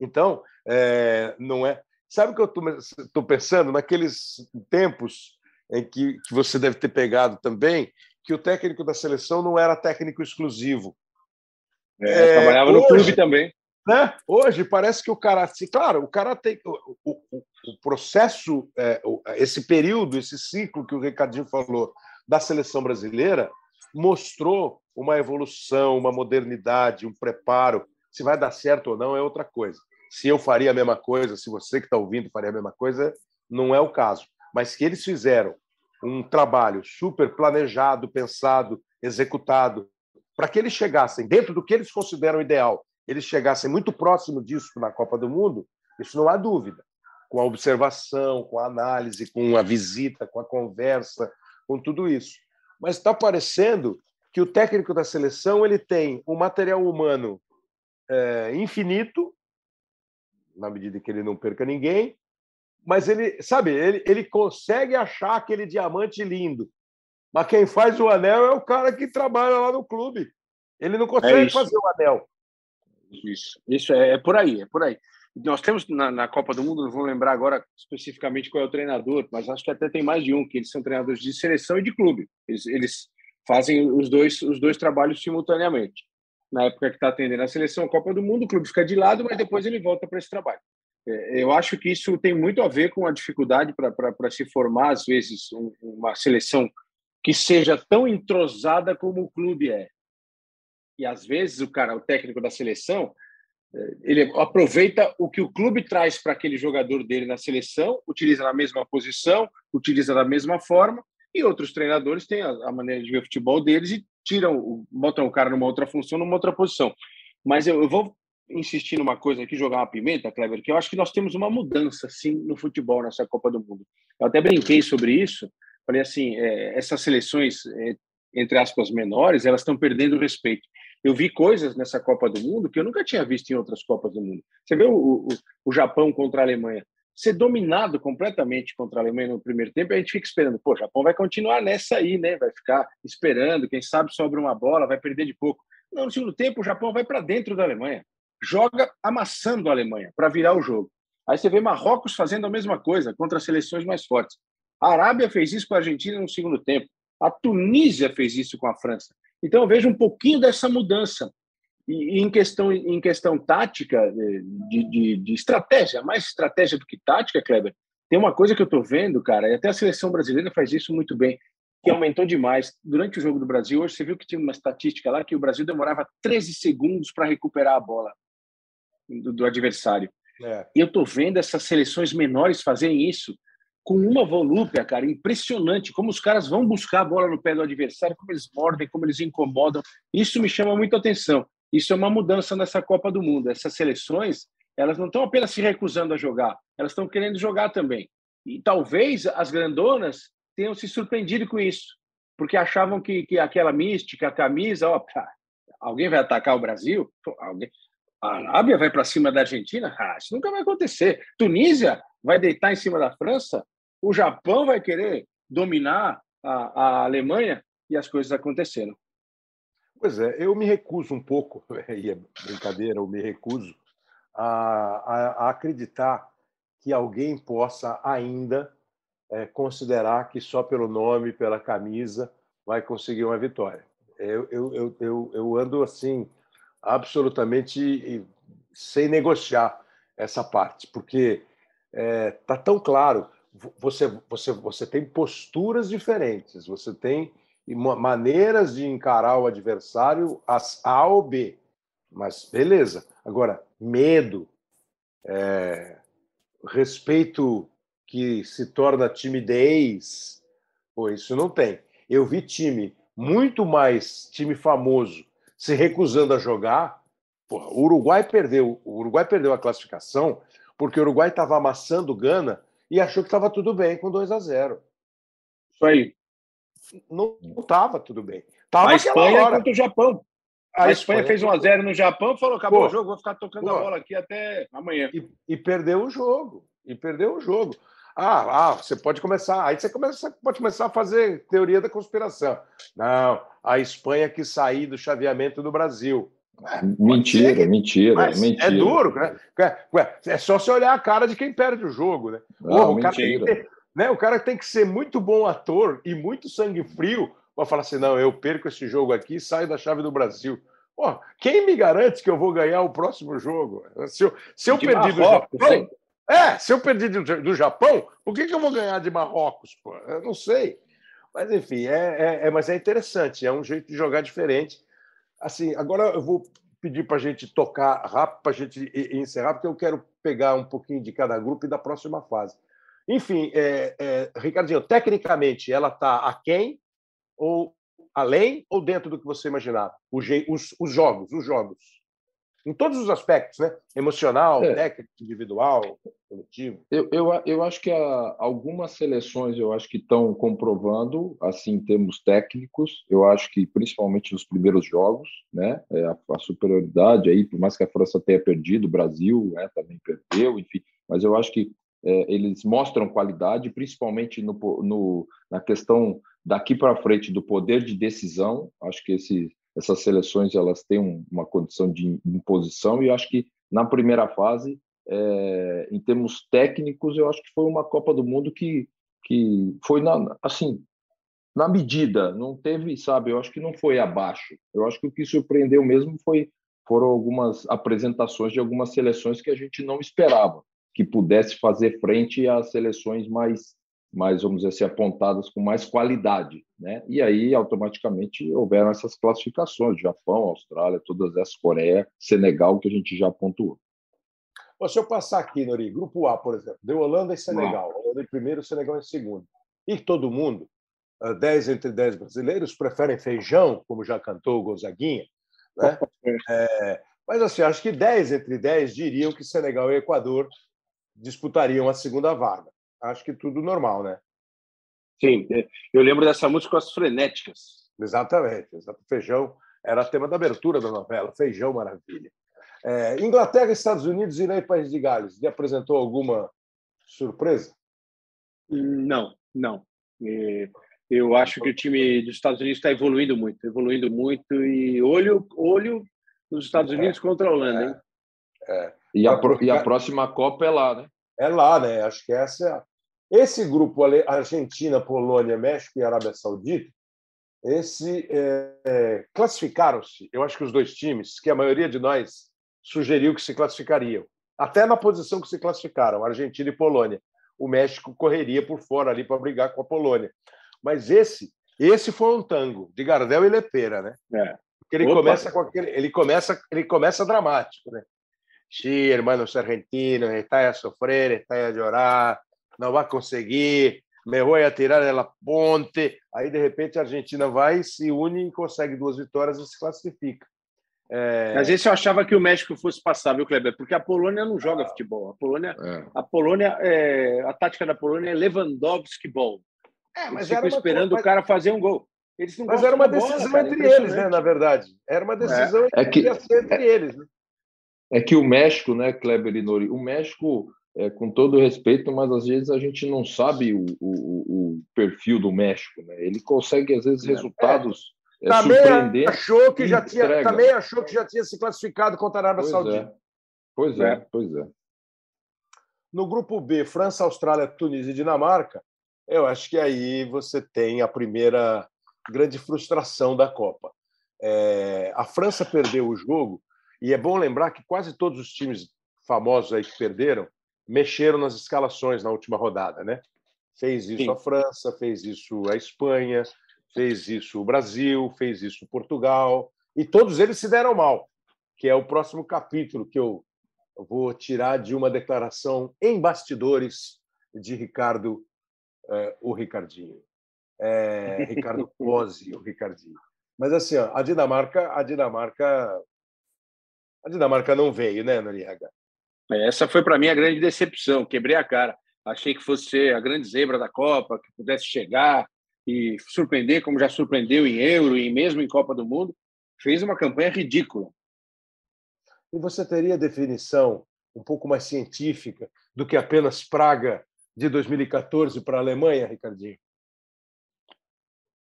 Então, é, não é. Sabe o que eu estou pensando? Naqueles tempos em que, que você deve ter pegado também, que o técnico da seleção não era técnico exclusivo. É, é, trabalhava hoje, no clube também. Né? Hoje parece que o cara, claro, o cara tem o, o, o processo, é, esse período, esse ciclo que o Ricardinho falou da seleção brasileira mostrou uma evolução, uma modernidade, um preparo. Se vai dar certo ou não é outra coisa. Se eu faria a mesma coisa, se você que está ouvindo faria a mesma coisa, não é o caso. Mas que eles fizeram um trabalho super planejado, pensado, executado, para que eles chegassem dentro do que eles consideram ideal, eles chegassem muito próximo disso na Copa do Mundo, isso não há dúvida. Com a observação, com a análise, com a visita, com a conversa, com tudo isso. Mas está parecendo que o técnico da seleção ele tem um material humano é, infinito, na medida que ele não perca ninguém, mas ele, sabe, ele, ele consegue achar aquele diamante lindo. Mas quem faz o anel é o cara que trabalha lá no clube. Ele não consegue é fazer o anel. Isso, isso é, é por aí, é por aí. Nós temos na, na, Copa do Mundo, não vou lembrar agora especificamente qual é o treinador, mas acho que até tem mais de um, que eles são treinadores de seleção e de clube. Eles, eles fazem os dois, os dois trabalhos simultaneamente. Na época que está atendendo a seleção, a Copa do Mundo, o clube fica de lado, mas depois ele volta para esse trabalho. É, eu acho que isso tem muito a ver com a dificuldade para se formar, às vezes, um, uma seleção que seja tão entrosada como o clube é. E às vezes o cara, o técnico da seleção, ele aproveita o que o clube traz para aquele jogador dele na seleção, utiliza na mesma posição, utiliza da mesma forma, e outros treinadores têm a, maneira de ver o futebol deles e tiram, botam o cara numa outra função, numa outra posição. Mas eu, eu vou insistir numa coisa aqui, jogar uma pimenta, Kleber, que eu acho que nós temos uma mudança, sim, no futebol nessa Copa do Mundo. Eu até brinquei sobre isso, falei assim, é, essas seleções, é, entre aspas, menores, elas estão perdendo respeito. Eu vi coisas nessa Copa do Mundo que eu nunca tinha visto em outras Copas do Mundo. Você vê o, o, o Japão contra a Alemanha ser dominado completamente contra a Alemanha no primeiro tempo, a gente fica esperando, pô, o Japão vai continuar nessa aí, né? Vai ficar esperando, quem sabe sobra uma bola, vai perder de pouco. Não, no segundo tempo, o Japão vai para dentro da Alemanha, joga amassando a Alemanha para virar o jogo. Aí você vê Marrocos fazendo a mesma coisa contra seleções mais fortes. A Arábia fez isso com a Argentina no segundo tempo. A Tunísia fez isso com a França. Então eu vejo um pouquinho dessa mudança. E, em questão, em questão tática, eh, de, de, de estratégia, mais estratégia do que tática, Kleber, tem uma coisa que eu estou vendo, cara, e até a seleção brasileira faz isso muito bem, que aumentou demais. Durante o jogo do Brasil, hoje você viu que tinha uma estatística lá que o Brasil demorava 13 segundos para recuperar a bola do, do adversário. É. E eu estou vendo essas seleções menores fazerem isso com uma volúpia, cara, impressionante. Como os caras vão buscar a bola no pé do adversário, como eles mordem, como eles incomodam. Isso me chama muito atenção. Isso é uma mudança nessa Copa do Mundo. Essas seleções, elas não estão apenas se recusando a jogar, elas estão querendo jogar também. E talvez as grandonas tenham se surpreendido com isso, porque achavam que, que aquela mística, a camisa, ó, alguém vai atacar o Brasil? Alguém... A Arábia vai para cima da Argentina? Ah, isso nunca vai acontecer. Tunísia vai deitar em cima da França? O Japão vai querer dominar a, a Alemanha? E as coisas aconteceram. Pois é, eu me recuso um pouco, e é brincadeira, eu me recuso a, a, a acreditar que alguém possa ainda é, considerar que só pelo nome, pela camisa, vai conseguir uma vitória. Eu, eu, eu, eu, eu ando assim, absolutamente sem negociar essa parte, porque está é, tá tão claro. Você, você, você tem posturas diferentes, você tem maneiras de encarar o adversário A ou B. Mas beleza. Agora, medo, é, respeito que se torna timidez, pô, isso não tem. Eu vi time muito mais time famoso se recusando a jogar. O Uruguai perdeu, o Uruguai perdeu a classificação porque o Uruguai estava amassando Gana e achou que estava tudo bem com 2 a 0. Isso aí não estava tudo bem. Tava a Espanha hora. contra o Japão. A, a Espanha, Espanha, fez 1 a 0 no Japão, falou acabou pô, o jogo, vou ficar tocando pô, a bola aqui até amanhã. E, e, perdeu o jogo. E perdeu o jogo. Ah, ah, você pode começar. Aí você começa, pode começar a fazer teoria da conspiração. Não, a Espanha que sair do chaveamento do Brasil. Mentira, que... mentira, mentira. É duro, né? É só você olhar a cara de quem perde o jogo, né? Não, o cara tem que ter, né? O cara tem que ser muito bom ator e muito sangue frio para falar assim: não, eu perco esse jogo aqui e saio da chave do Brasil. Pô, quem me garante que eu vou ganhar o próximo jogo? Se eu, se eu perdi do Japão. É, se eu perdi do, do Japão, por que, que eu vou ganhar de Marrocos? Pô? Eu não sei. Mas, enfim, é, é, é, mas é interessante, é um jeito de jogar diferente. Assim, agora eu vou pedir para a gente tocar rápido, para a gente encerrar, porque eu quero pegar um pouquinho de cada grupo e da próxima fase. Enfim, é, é, Ricardinho, tecnicamente ela está aquém ou além ou dentro do que você imaginava? Os, os jogos, os jogos. Em todos os aspectos, né? Emocional, é. técnico, individual, coletivo. Eu, eu, eu acho que há algumas seleções eu acho que estão comprovando, assim, em termos técnicos, eu acho que principalmente nos primeiros jogos, né? É, a, a, superioridade aí, por mais que a França tenha perdido, o Brasil né, também perdeu, enfim, mas eu acho que é, eles mostram qualidade, principalmente no, no na questão daqui para frente do poder de decisão. Acho que esse, essas seleções elas têm um, uma condição de imposição e acho que na primeira fase, é, em termos técnicos, eu acho que foi uma Copa do Mundo que, que foi na, assim na medida, não teve, sabe? Eu acho que não foi abaixo. Eu acho que o que surpreendeu mesmo foi foram algumas apresentações de algumas seleções que a gente não esperava que pudesse fazer frente às seleções mais, mais vamos dizer assim, apontadas com mais qualidade. Né? E aí, automaticamente, houveram essas classificações, Japão, Austrália, todas essas, Coreia, Senegal, que a gente já pontuou. Se eu passar aqui, Nori, grupo A, por exemplo, deu Holanda e Senegal. Holanda em primeiro, Senegal em segundo. E todo mundo, 10 entre 10 brasileiros, preferem feijão, como já cantou o Gonzaguinha, né? É, Mas assim, acho que 10 entre 10 diriam que Senegal e Equador disputariam a segunda vaga. Acho que tudo normal, né? Sim, eu lembro dessa música com as frenéticas. Exatamente. Feijão era tema da abertura da novela, Feijão Maravilha. É, Inglaterra, Estados Unidos, Irã e País de Gales. Lhe apresentou alguma surpresa? Não, não. É, eu acho que o time dos Estados Unidos está evoluindo muito, evoluindo muito e olho, olho nos Estados é. Unidos é, contra a Holanda, hein? É. E, a, e a próxima Copa é lá, né? É lá, né? Acho que essa é esse grupo Argentina, Polônia, México e Arábia Saudita, esse é, é, classificaram-se. Eu acho que os dois times, que a maioria de nós sugeriu que se classificariam, até na posição que se classificaram, Argentina e Polônia. O México correria por fora ali para brigar com a Polônia. Mas esse, esse foi um tango de Gardel e Lepera, né? É. Porque ele Opa. começa com aquele, ele começa, ele começa dramático, né? Sí, hermanos argentinos, está a sofrer, está a llorar, não vai conseguir, me vou a tirar da ponte. Aí, de repente, a Argentina vai, se une e consegue duas vitórias e se classifica. É... Às vezes eu achava que o México fosse passar, viu, Kleber? Porque a Polônia não joga ah, futebol. A Polônia, é. a Polônia, é... a tática da Polônia é Lewandowski ball. É, mas eles esperando o cara fazer um gol. Eles não mas era uma decisão bola, entre eles, né? Na verdade, era uma decisão é. é que... entre eles. Né? É que o México, né, Kleber e Nori, o México é, com todo respeito, mas às vezes a gente não sabe o, o, o perfil do México. Né? Ele consegue, às vezes, é. resultados é. Também achou que já tinha Também achou que já tinha se classificado contra a Arábia pois Saudita. É. Pois é, é, pois é. No grupo B, França, Austrália, Tunísia e Dinamarca, eu acho que aí você tem a primeira grande frustração da Copa. É, a França perdeu o jogo, e é bom lembrar que quase todos os times famosos aí que perderam mexeram nas escalações na última rodada, né? Fez isso Sim. a França, fez isso a Espanha, fez isso o Brasil, fez isso Portugal, e todos eles se deram mal, que é o próximo capítulo que eu vou tirar de uma declaração em bastidores de Ricardo, eh, o Ricardinho. É, Ricardo Pozzi, o Ricardinho. Mas assim, ó, a Dinamarca, a Dinamarca, a Dinamarca não veio, né, Noriega? Essa foi para mim a grande decepção. Quebrei a cara. Achei que fosse ser a grande zebra da Copa, que pudesse chegar e surpreender, como já surpreendeu em Euro e mesmo em Copa do Mundo. Fez uma campanha ridícula. E você teria definição um pouco mais científica do que apenas praga de 2014 para a Alemanha, Ricardinho?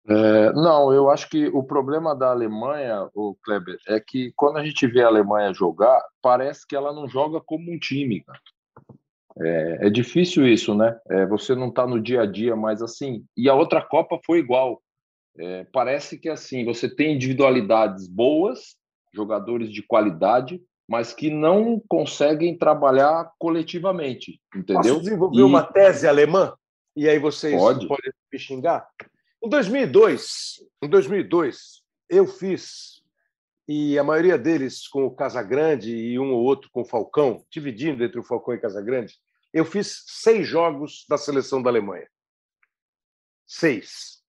É, não, eu acho que o problema da Alemanha, o Kleber, é que quando a gente vê a Alemanha jogar, parece que ela não joga como um time. Cara. É, é difícil isso, né? É, você não está no dia a dia, mas assim. E a outra Copa foi igual. É, parece que assim você tem individualidades boas, jogadores de qualidade, mas que não conseguem trabalhar coletivamente, entendeu? Posso desenvolver e... uma tese alemã? E aí vocês Pode. podem me xingar? Em 2002, em 2002, eu fiz e a maioria deles com o Casagrande e um ou outro com o Falcão, dividindo entre o Falcão e Casagrande, eu fiz seis jogos da seleção da Alemanha. Seis.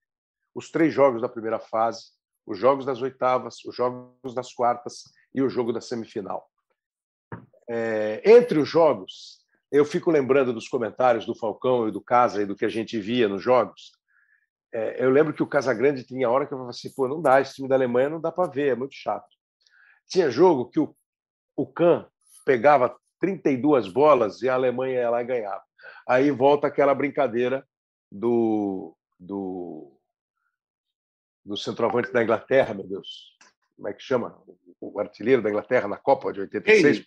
Os três jogos da primeira fase, os jogos das oitavas, os jogos das quartas e o jogo da semifinal. É, entre os jogos, eu fico lembrando dos comentários do Falcão e do Casa e do que a gente via nos jogos, eu lembro que o Casagrande tinha hora que eu falava assim, pô, não dá, esse time da Alemanha não dá para ver, é muito chato. Tinha jogo que o, o Kahn pegava 32 bolas e a Alemanha ia lá e ganhava. Aí volta aquela brincadeira do, do, do centroavante da Inglaterra, meu Deus. Como é que chama? O artilheiro da Inglaterra na Copa de 86. Hey.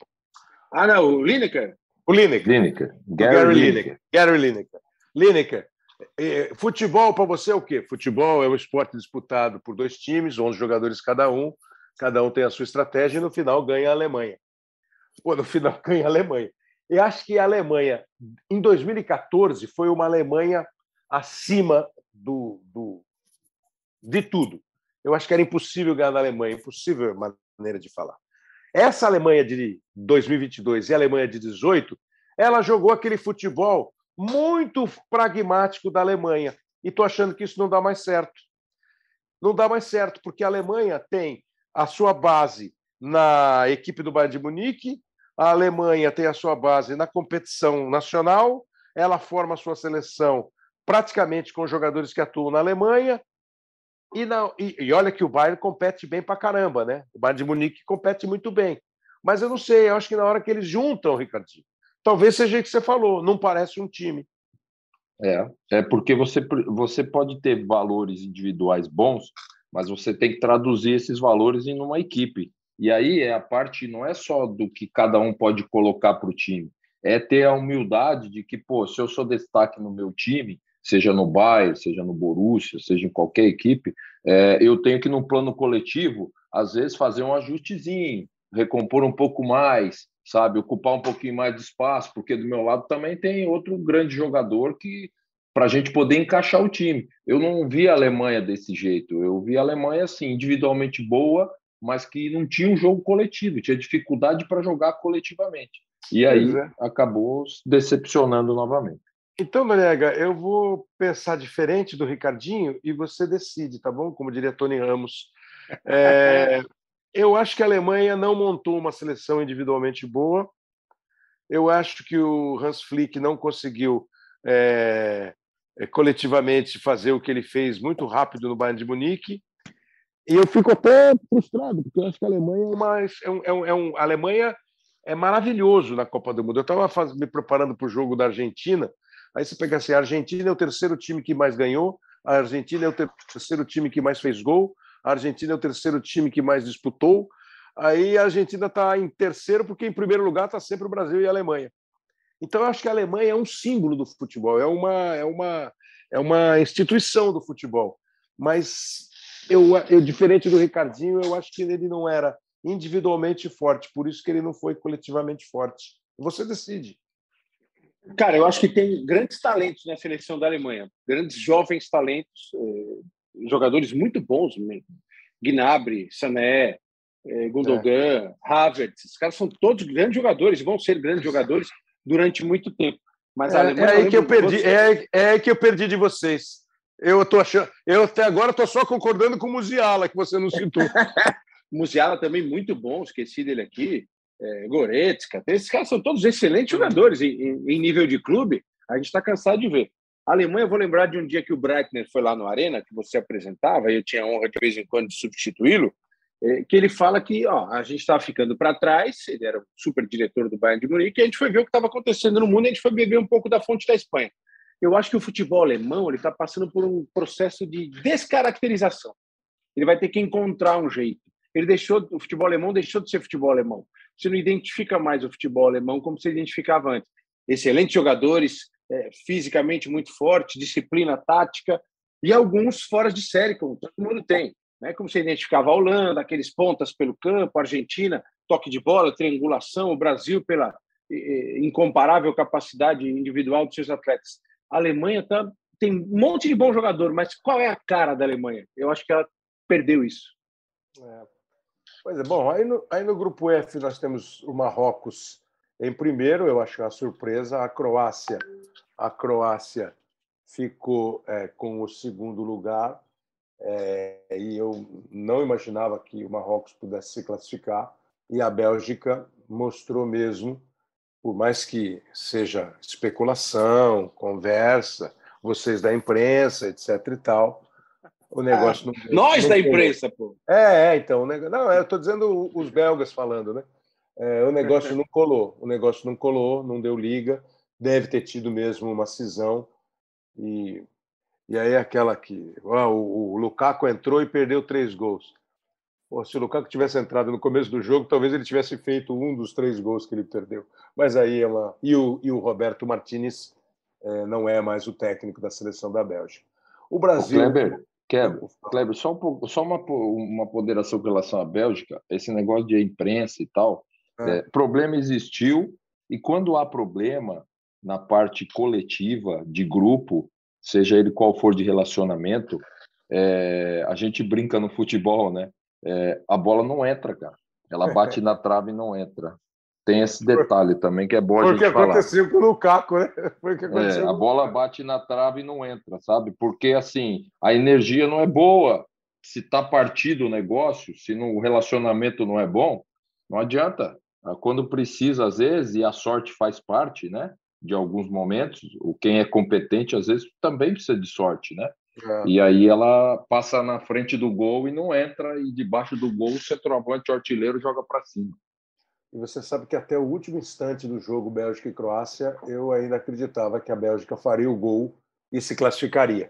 Ah, não, o Lineker. O Lineker. Lineker. Gary, Gary Lineker. Gary Lineker. Lineker é, futebol para você é o quê? Futebol é um esporte disputado por dois times, 11 jogadores cada um, cada um tem a sua estratégia e no final ganha a Alemanha. Pô, no final ganha a Alemanha. Eu acho que a Alemanha, em 2014, foi uma Alemanha acima do, do, de tudo. Eu acho que era impossível ganhar da Alemanha, impossível maneira de falar. Essa Alemanha de 2022 e a Alemanha de 18, ela jogou aquele futebol muito pragmático da Alemanha. E estou achando que isso não dá mais certo. Não dá mais certo, porque a Alemanha tem a sua base na equipe do Bayern de Munique, a Alemanha tem a sua base na competição nacional, ela forma a sua seleção praticamente com jogadores que atuam na Alemanha. E, não, e, e olha que o Bayern compete bem para caramba, né? O Bayern de Munique compete muito bem. Mas eu não sei, eu acho que na hora que eles juntam, Ricardinho, talvez seja o que você falou, não parece um time. É, é porque você, você pode ter valores individuais bons, mas você tem que traduzir esses valores em uma equipe. E aí é a parte não é só do que cada um pode colocar para o time, é ter a humildade de que, pô, se eu sou destaque no meu time, seja no Bayern, seja no Borussia, seja em qualquer equipe, é, eu tenho que, no plano coletivo, às vezes fazer um ajustezinho, recompor um pouco mais, sabe, ocupar um pouquinho mais de espaço, porque do meu lado também tem outro grande jogador que para a gente poder encaixar o time. Eu não vi a Alemanha desse jeito, eu vi a Alemanha assim, individualmente boa, mas que não tinha um jogo coletivo, tinha dificuldade para jogar coletivamente. E aí é. acabou decepcionando novamente. Então, Noriega, eu vou pensar diferente do Ricardinho e você decide, tá bom? Como diria Tony Ramos. É, eu acho que a Alemanha não montou uma seleção individualmente boa. Eu acho que o Hans Flick não conseguiu é, coletivamente fazer o que ele fez muito rápido no Bayern de Munique. E eu fico até frustrado, porque eu acho que a Alemanha é. É um, é um, é um a Alemanha é maravilhoso na Copa do Mundo. Eu estava me preparando para o jogo da Argentina. Aí você pega assim: a Argentina é o terceiro time que mais ganhou, a Argentina é o terceiro time que mais fez gol, a Argentina é o terceiro time que mais disputou. Aí a Argentina está em terceiro, porque em primeiro lugar está sempre o Brasil e a Alemanha. Então eu acho que a Alemanha é um símbolo do futebol, é uma, é uma, é uma instituição do futebol. Mas eu, eu, diferente do Ricardinho, eu acho que ele não era individualmente forte, por isso que ele não foi coletivamente forte. Você decide. Cara, eu acho que tem grandes talentos na seleção da Alemanha, grandes jovens talentos, eh, jogadores muito bons mesmo. Gnabry, Sané, eh, Gundogan, é. Havertz, esses caras são todos grandes jogadores, vão ser grandes jogadores durante muito tempo. Mas é, Alemanha, é aí que eu perdi, é, é aí que eu perdi de vocês. Eu tô achando, eu até agora estou só concordando com o Musiala que você não citou. Musiala também muito bom, esqueci dele aqui. É, Goretzka, esses caras são todos excelentes jogadores em, em nível de clube. A gente está cansado de ver. A Alemanha, eu vou lembrar de um dia que o Breitner foi lá no Arena, que você apresentava, e eu tinha a honra de vez em quando de substituí-lo, é, que ele fala que ó, a gente estava ficando para trás, ele era o super diretor do Bayern de Munique, e a gente foi ver o que estava acontecendo no mundo, e a gente foi beber um pouco da fonte da Espanha. Eu acho que o futebol alemão está passando por um processo de descaracterização. Ele vai ter que encontrar um jeito. Ele deixou o futebol alemão deixou de ser futebol alemão. Você não identifica mais o futebol alemão como se identificava antes. Excelentes jogadores, é, fisicamente muito fortes, disciplina tática e alguns fora de série, como todo mundo tem. Né? Como você identificava a Holanda, aqueles pontas pelo campo, a Argentina, toque de bola, triangulação, o Brasil pela incomparável capacidade individual dos seus atletas. A Alemanha tá, tem um monte de bom jogador, mas qual é a cara da Alemanha? Eu acho que ela perdeu isso. É. Pois é, bom, aí no, aí no grupo F nós temos o Marrocos em primeiro, eu acho uma surpresa, a Croácia, a Croácia ficou é, com o segundo lugar, é, e eu não imaginava que o Marrocos pudesse se classificar, e a Bélgica mostrou mesmo, por mais que seja especulação, conversa, vocês da imprensa, etc. e tal, o negócio ah, não, Nós não da imprensa, pô. É, é então. Negócio, não, eu estou dizendo os belgas falando, né? É, o negócio não colou. O negócio não colou, não deu liga. Deve ter tido mesmo uma cisão. E, e aí aquela que. Ó, o, o Lukaku entrou e perdeu três gols. Pô, se o Lukaku tivesse entrado no começo do jogo, talvez ele tivesse feito um dos três gols que ele perdeu. Mas aí é uma. E o, e o Roberto Martinez é, não é mais o técnico da seleção da Bélgica. O Brasil. O Kleber, Kleber, Kleber só, um, só uma, uma ponderação com relação à Bélgica, esse negócio de imprensa e tal. É. É, problema existiu, e quando há problema na parte coletiva, de grupo, seja ele qual for de relacionamento, é, a gente brinca no futebol, né? É, a bola não entra, cara. Ela bate na trave e não entra. Tem esse detalhe também que é bom a gente falar. Foi o que aconteceu com o Lukaku, né? Foi o que aconteceu. É, a bola bate na trave e não entra, sabe? Porque, assim, a energia não é boa. Se tá partido o negócio, se no, o relacionamento não é bom, Não adianta. Ah, quando precisa, às vezes, e a sorte faz parte, né? De alguns momentos, o quem é competente, às vezes, também precisa de sorte, né? É. E aí ela passa na frente do gol e não entra, e debaixo do gol o centroavante o artilheiro joga para cima. E você sabe que até o último instante do jogo Bélgica e Croácia, eu ainda acreditava que a Bélgica faria o gol e se classificaria.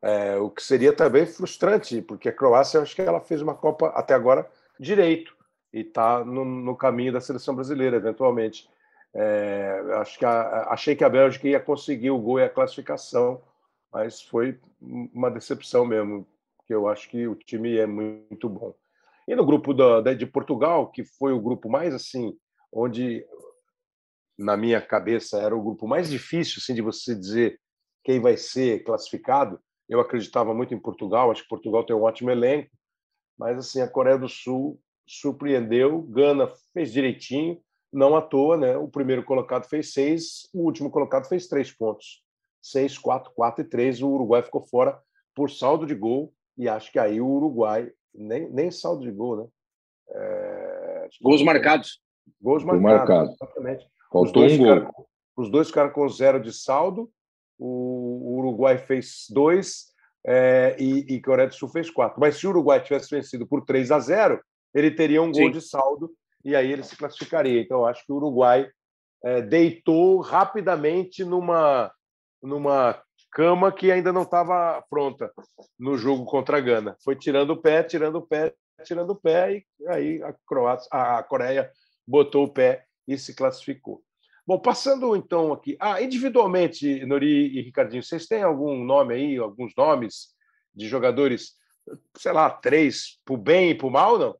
É, o que seria também frustrante, porque a Croácia, acho que ela fez uma Copa até agora direito e está no, no, caminho da seleção brasileira, eventualmente. É, acho que a, achei que a Bélgica ia conseguir o gol e a classificação, mas foi uma decepção mesmo, porque eu acho que o time é muito bom. E no grupo da, de Portugal, que foi o grupo mais assim, onde na minha cabeça era o grupo mais difícil assim, de você dizer quem vai ser classificado. Eu acreditava muito em Portugal, acho que Portugal tem um ótimo elenco, mas assim a Coreia do Sul surpreendeu, Gana fez direitinho, não à toa, né? O primeiro colocado fez seis, o último colocado fez três pontos, seis, quatro, quatro e três. O Uruguai ficou fora por saldo de gol e acho que aí o Uruguai nem, nem saldo de gol, né? É... Gols marcados. Gols marcados, marcado. exatamente. Faltou um gol. os dois ficaram com zero de saldo. O Uruguai fez dois é, e, e Coreia do Sul fez quatro. Mas se o Uruguai tivesse vencido por 3 a 0, ele teria um Sim. gol de saldo e aí ele se classificaria. Então, acho que o Uruguai é, deitou rapidamente numa, numa cama que ainda não estava pronta no jogo contra a Gana. Foi tirando o pé, tirando o pé, tirando o pé, e aí a, Croácia, a Coreia botou o pé e se classificou. Bom, passando então aqui. Ah, individualmente, Nori e Ricardinho, vocês têm algum nome aí, alguns nomes de jogadores, sei lá, três, para o bem e para o mal, não?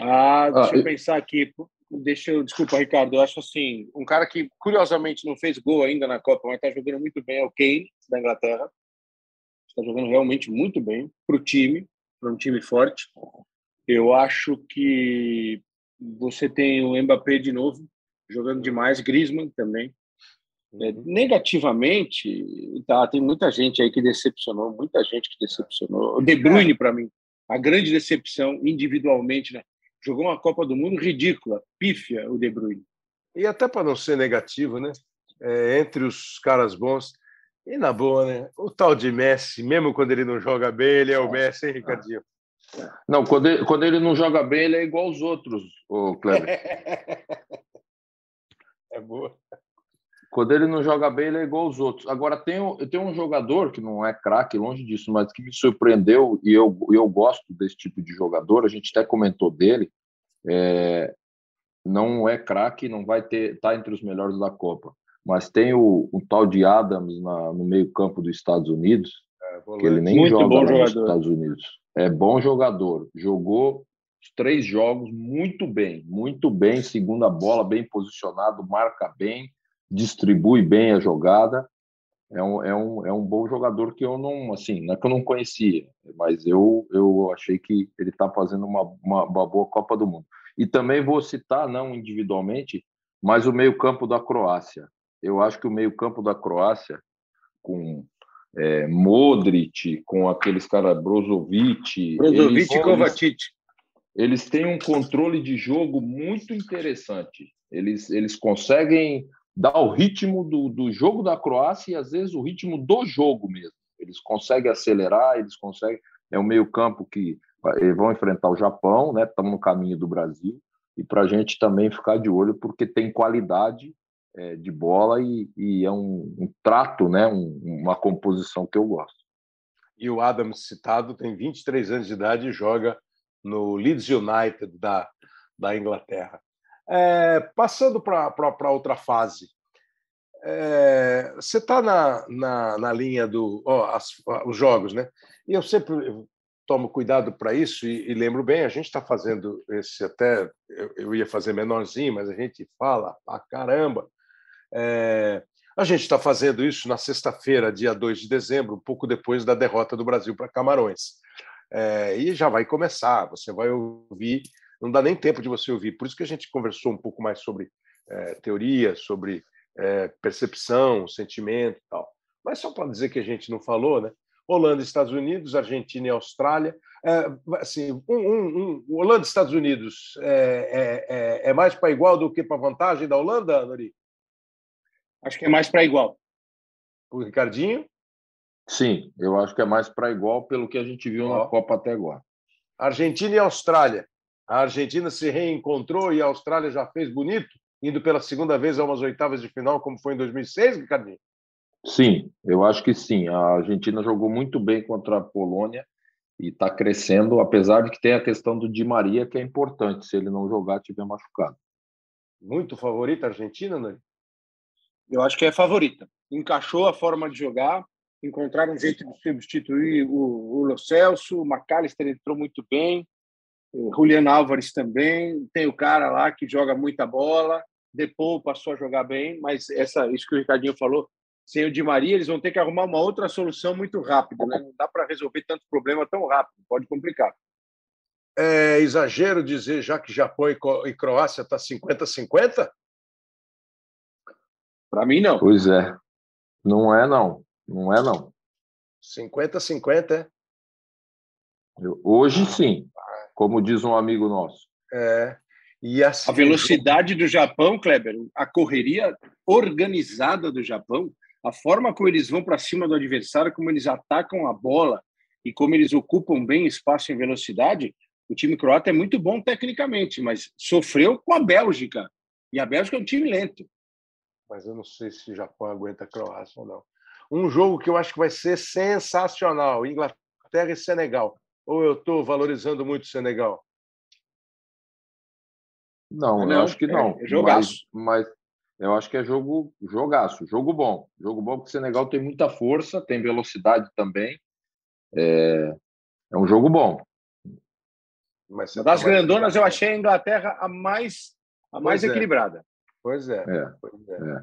Ah, deixa ah, eu pensar aqui. Deixa eu, desculpa, Ricardo. Eu acho assim, um cara que curiosamente não fez gol ainda na Copa, mas está jogando muito bem é o Kane da Inglaterra. Está jogando realmente muito bem para o time, para um time forte. Eu acho que você tem o Mbappé de novo jogando demais, Griezmann também. É, uhum. negativamente, tá, tem muita gente aí que decepcionou, muita gente que decepcionou. O De Bruyne é. para mim, a grande decepção individualmente, né? Jogou uma Copa do Mundo ridícula, pífia o De Bruyne. E até para não ser negativo, né? É, entre os caras bons, e na boa, né? O tal de Messi, mesmo quando ele não joga bem, ele é o Messi, hein, Ricardinho? Não, quando ele, quando ele não joga bem, ele é igual aos outros, o Kleber. é boa. Quando ele não joga bem, ele é igual aos outros. Agora, tem, tem um jogador que não é craque, longe disso, mas que me surpreendeu e eu, eu gosto desse tipo de jogador. A gente até comentou dele. É, não é craque, não vai ter tá entre os melhores da Copa. Mas tem o, o tal de Adams na, no meio-campo dos Estados Unidos, é, que ele nem Muito joga nos Estados Unidos. É bom jogador. Jogou três jogos muito bem, muito bem, segunda bola, bem posicionado, marca bem distribui bem a jogada. É um, é um, é um bom jogador que eu não, assim, não é que eu não conhecia, mas eu, eu achei que ele está fazendo uma, uma, uma, boa Copa do Mundo. E também vou citar, não individualmente, mas o meio-campo da Croácia. Eu acho que o meio-campo da Croácia, com é, Modric, com aqueles caras Brozovic. Brozovic e Kovacic. Eles têm um controle de jogo muito interessante. Eles, eles conseguem dá o ritmo do, do jogo da Croácia e às vezes o ritmo do jogo mesmo. Eles conseguem acelerar, eles conseguem. É um meio-campo que vão enfrentar o Japão, né? Estamos no caminho do Brasil e para a gente também ficar de olho porque tem qualidade é, de bola e, e é um, um, trato, né? Um, uma composição que eu gosto. E o Adams citado tem 23 anos de idade e joga no Leeds United da, da Inglaterra. É, passando para outra fase, é, você está na, na, na, linha do os jogos, né? E eu sempre tomo cuidado para isso e, e, lembro bem, a gente está fazendo esse até eu, eu, ia fazer menorzinho, mas a gente fala a caramba. É, a gente está fazendo isso na sexta-feira, dia 2 de dezembro, um pouco depois da derrota do Brasil para Camarões. É, e já vai começar, você vai ouvir não dá nem tempo de você ouvir. Por isso que a gente conversou um pouco mais sobre é, teoria, sobre é, percepção, sentimento e tal. Mas só para dizer que a gente não falou, né? Holanda, Estados Unidos, Argentina e Austrália. É, assim, um, um, um, Holanda e Estados Unidos é, é, é, é mais para igual do que para vantagem da Holanda, Nori? Acho que é mais para igual. O Ricardinho? Sim, eu acho que é mais para igual pelo que a gente viu na Copa até agora. Argentina e Austrália. A Argentina se reencontrou e a Austrália já fez bonito, indo pela segunda vez a umas oitavas de final, como foi em 2006, Ricardinho? Sim, eu acho que sim. A Argentina jogou muito bem contra a Polônia e está crescendo, apesar de que tem a questão do Di Maria, que é importante, se ele não jogar, tiver machucado. Muito favorita a Argentina, né? Eu acho que é favorita. Encaixou a forma de jogar, encontraram um jeito de substituir o, o Lo Celso, o McAllister entrou muito bem, o Juliano Álvares também, tem o cara lá que joga muita bola, Depou passou a jogar bem, mas essa, isso que o Ricardinho falou, sem o Di Maria, eles vão ter que arrumar uma outra solução muito rápido. Né? Não dá para resolver tanto problema tão rápido, pode complicar. É exagero dizer já que Japão e Croácia está 50-50? Para mim, não. Pois é. Não é, não. Não é, não. 50-50, é? Hoje, sim. Como diz um amigo nosso. É. E assim, a velocidade do Japão, Kleber, a correria organizada do Japão, a forma como eles vão para cima do adversário, como eles atacam a bola e como eles ocupam bem espaço em velocidade, o time croata é muito bom tecnicamente, mas sofreu com a Bélgica. E a Bélgica é um time lento. Mas eu não sei se o Japão aguenta a Croácia ou não. Um jogo que eu acho que vai ser sensacional: Inglaterra e Senegal. Ou eu estou valorizando muito o Senegal? Não, não, eu acho que não. É, é jogaço. Mas, mas eu acho que é jogo jogaço, jogo bom. Jogo bom porque o Senegal tem muita força, tem velocidade também. É, é um jogo bom. Mas das tá grandonas, eu achei a Inglaterra a mais, a mais é. equilibrada. Pois é. é. Pois é. é.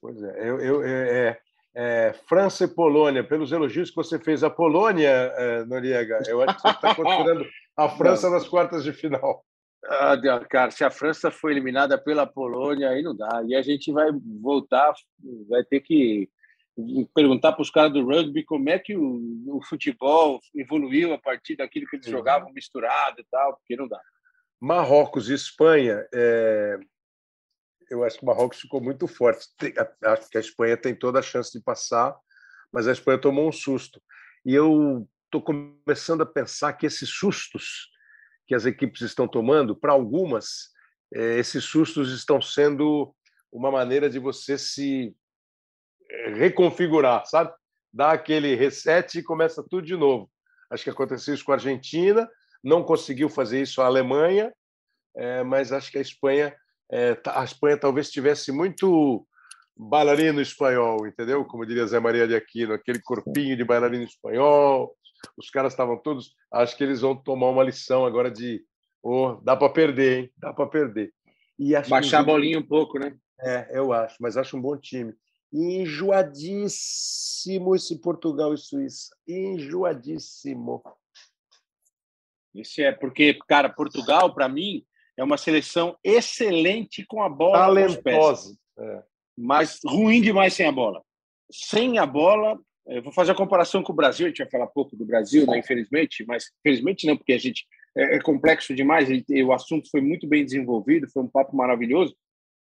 Pois é. Eu, eu, é, é, França e Polônia, pelos elogios que você fez à Polônia, é, Noriega, eu acho que você está considerando a França nas quartas de final. Ah, cara, se a França foi eliminada pela Polônia, aí não dá. E a gente vai voltar, vai ter que perguntar para os caras do rugby como é que o, o, futebol evoluiu a partir daquilo que eles jogavam misturado e tal, porque não dá. Marrocos e Espanha, é... eu acho que o Marrocos ficou muito forte. Acho que a Espanha tem toda a chance de passar, mas a Espanha tomou um susto. E eu estou começando a pensar que esses sustos que as equipes estão tomando, para algumas, eh, esses sustos estão sendo uma maneira de você se eh, reconfigurar, sabe? Dá aquele reset e começa tudo de novo. Acho que aconteceu isso com a Argentina, não conseguiu fazer isso a Alemanha, eh, mas acho que a Espanha, tá, a Espanha talvez tivesse muito bailarino espanhol, entendeu? Como diria Zé Maria de Aquino, aquele corpinho de bailarino espanhol, os caras estavam todos. Acho que eles vão tomar uma lição agora de oh, dá para perder, hein? Dá para perder. E Baixar a bolinha um pouco, né? É, eu acho, mas acho um bom time. Enjoadíssimo esse Portugal e Suíça. Enjoadíssimo. Isso é porque, cara, Portugal, para mim, é uma seleção excelente com a bola Talentosa. É. Mas ruim demais sem a bola. Sem a bola, eu vou fazer a comparação com o Brasil, a gente vai falar pouco do Brasil, né, infelizmente, mas infelizmente não, porque a gente é, é complexo demais, e, o assunto foi muito bem desenvolvido, foi um papo maravilhoso.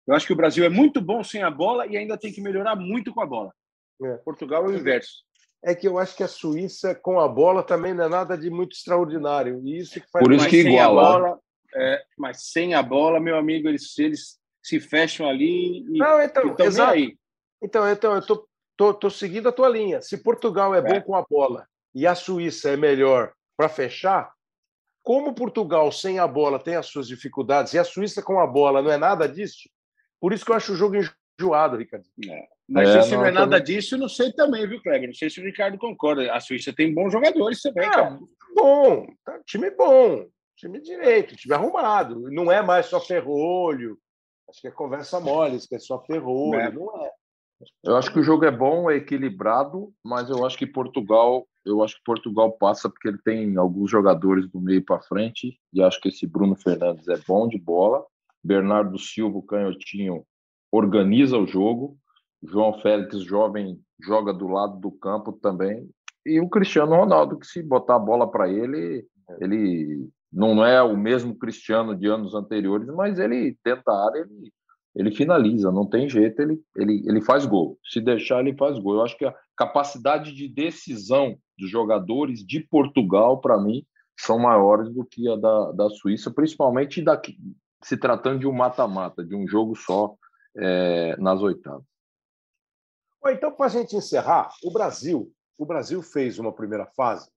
Eu acho que o Brasil é muito bom sem a bola e ainda tem que melhorar muito com a bola. É. Portugal é o inverso. É que eu acho que a Suíça com a bola também não é nada de muito extraordinário. E isso que faz Por isso que iguala. Bola, é, mas sem a bola, meu amigo, eles, eles se fecham ali e não, então, exato. aí. Então, então eu estou tô, tô seguindo a tua linha. Se Portugal é, é. bom com a bola e a Suíça é melhor para fechar, como Portugal sem a bola tem as suas dificuldades e a Suíça com a bola não é nada disso, por isso que eu acho o jogo enjoado, Ricardo. É. Mas é, se não, não é nada também... disso, não sei também, viu, Kleber? Não sei se o Ricardo concorda. A Suíça tem bons jogadores também, é, cara. Bom, tá, time bom, time direito, time arrumado. Não é mais só ferrolho. Acho que é conversa mole, isso é só ferrolho. É. Não é. Eu acho que o jogo é bom, é equilibrado, mas eu acho que Portugal, eu acho que Portugal passa porque ele tem alguns jogadores do meio para frente e acho que esse Bruno Fernandes é bom de bola. Bernardo Silva, canhotinho, organiza o jogo. João Félix, jovem, joga do lado do campo também. e o Cristiano Ronaldo, que se botar a bola para ele, ele não é o mesmo Cristiano de anos anteriores, mas ele tenta a área, ele, ele finaliza, não tem jeito, ele, ele, ele faz gol. Se deixar, ele faz gol. Eu acho que a capacidade de decisão dos jogadores de Portugal, para mim, são maiores do que a da, da Suíça, principalmente daqui, se tratando de um mata-mata, de um jogo só é, nas oitavas. Bom, então, para a gente encerrar, o Brasil, o Brasil fez uma primeira fase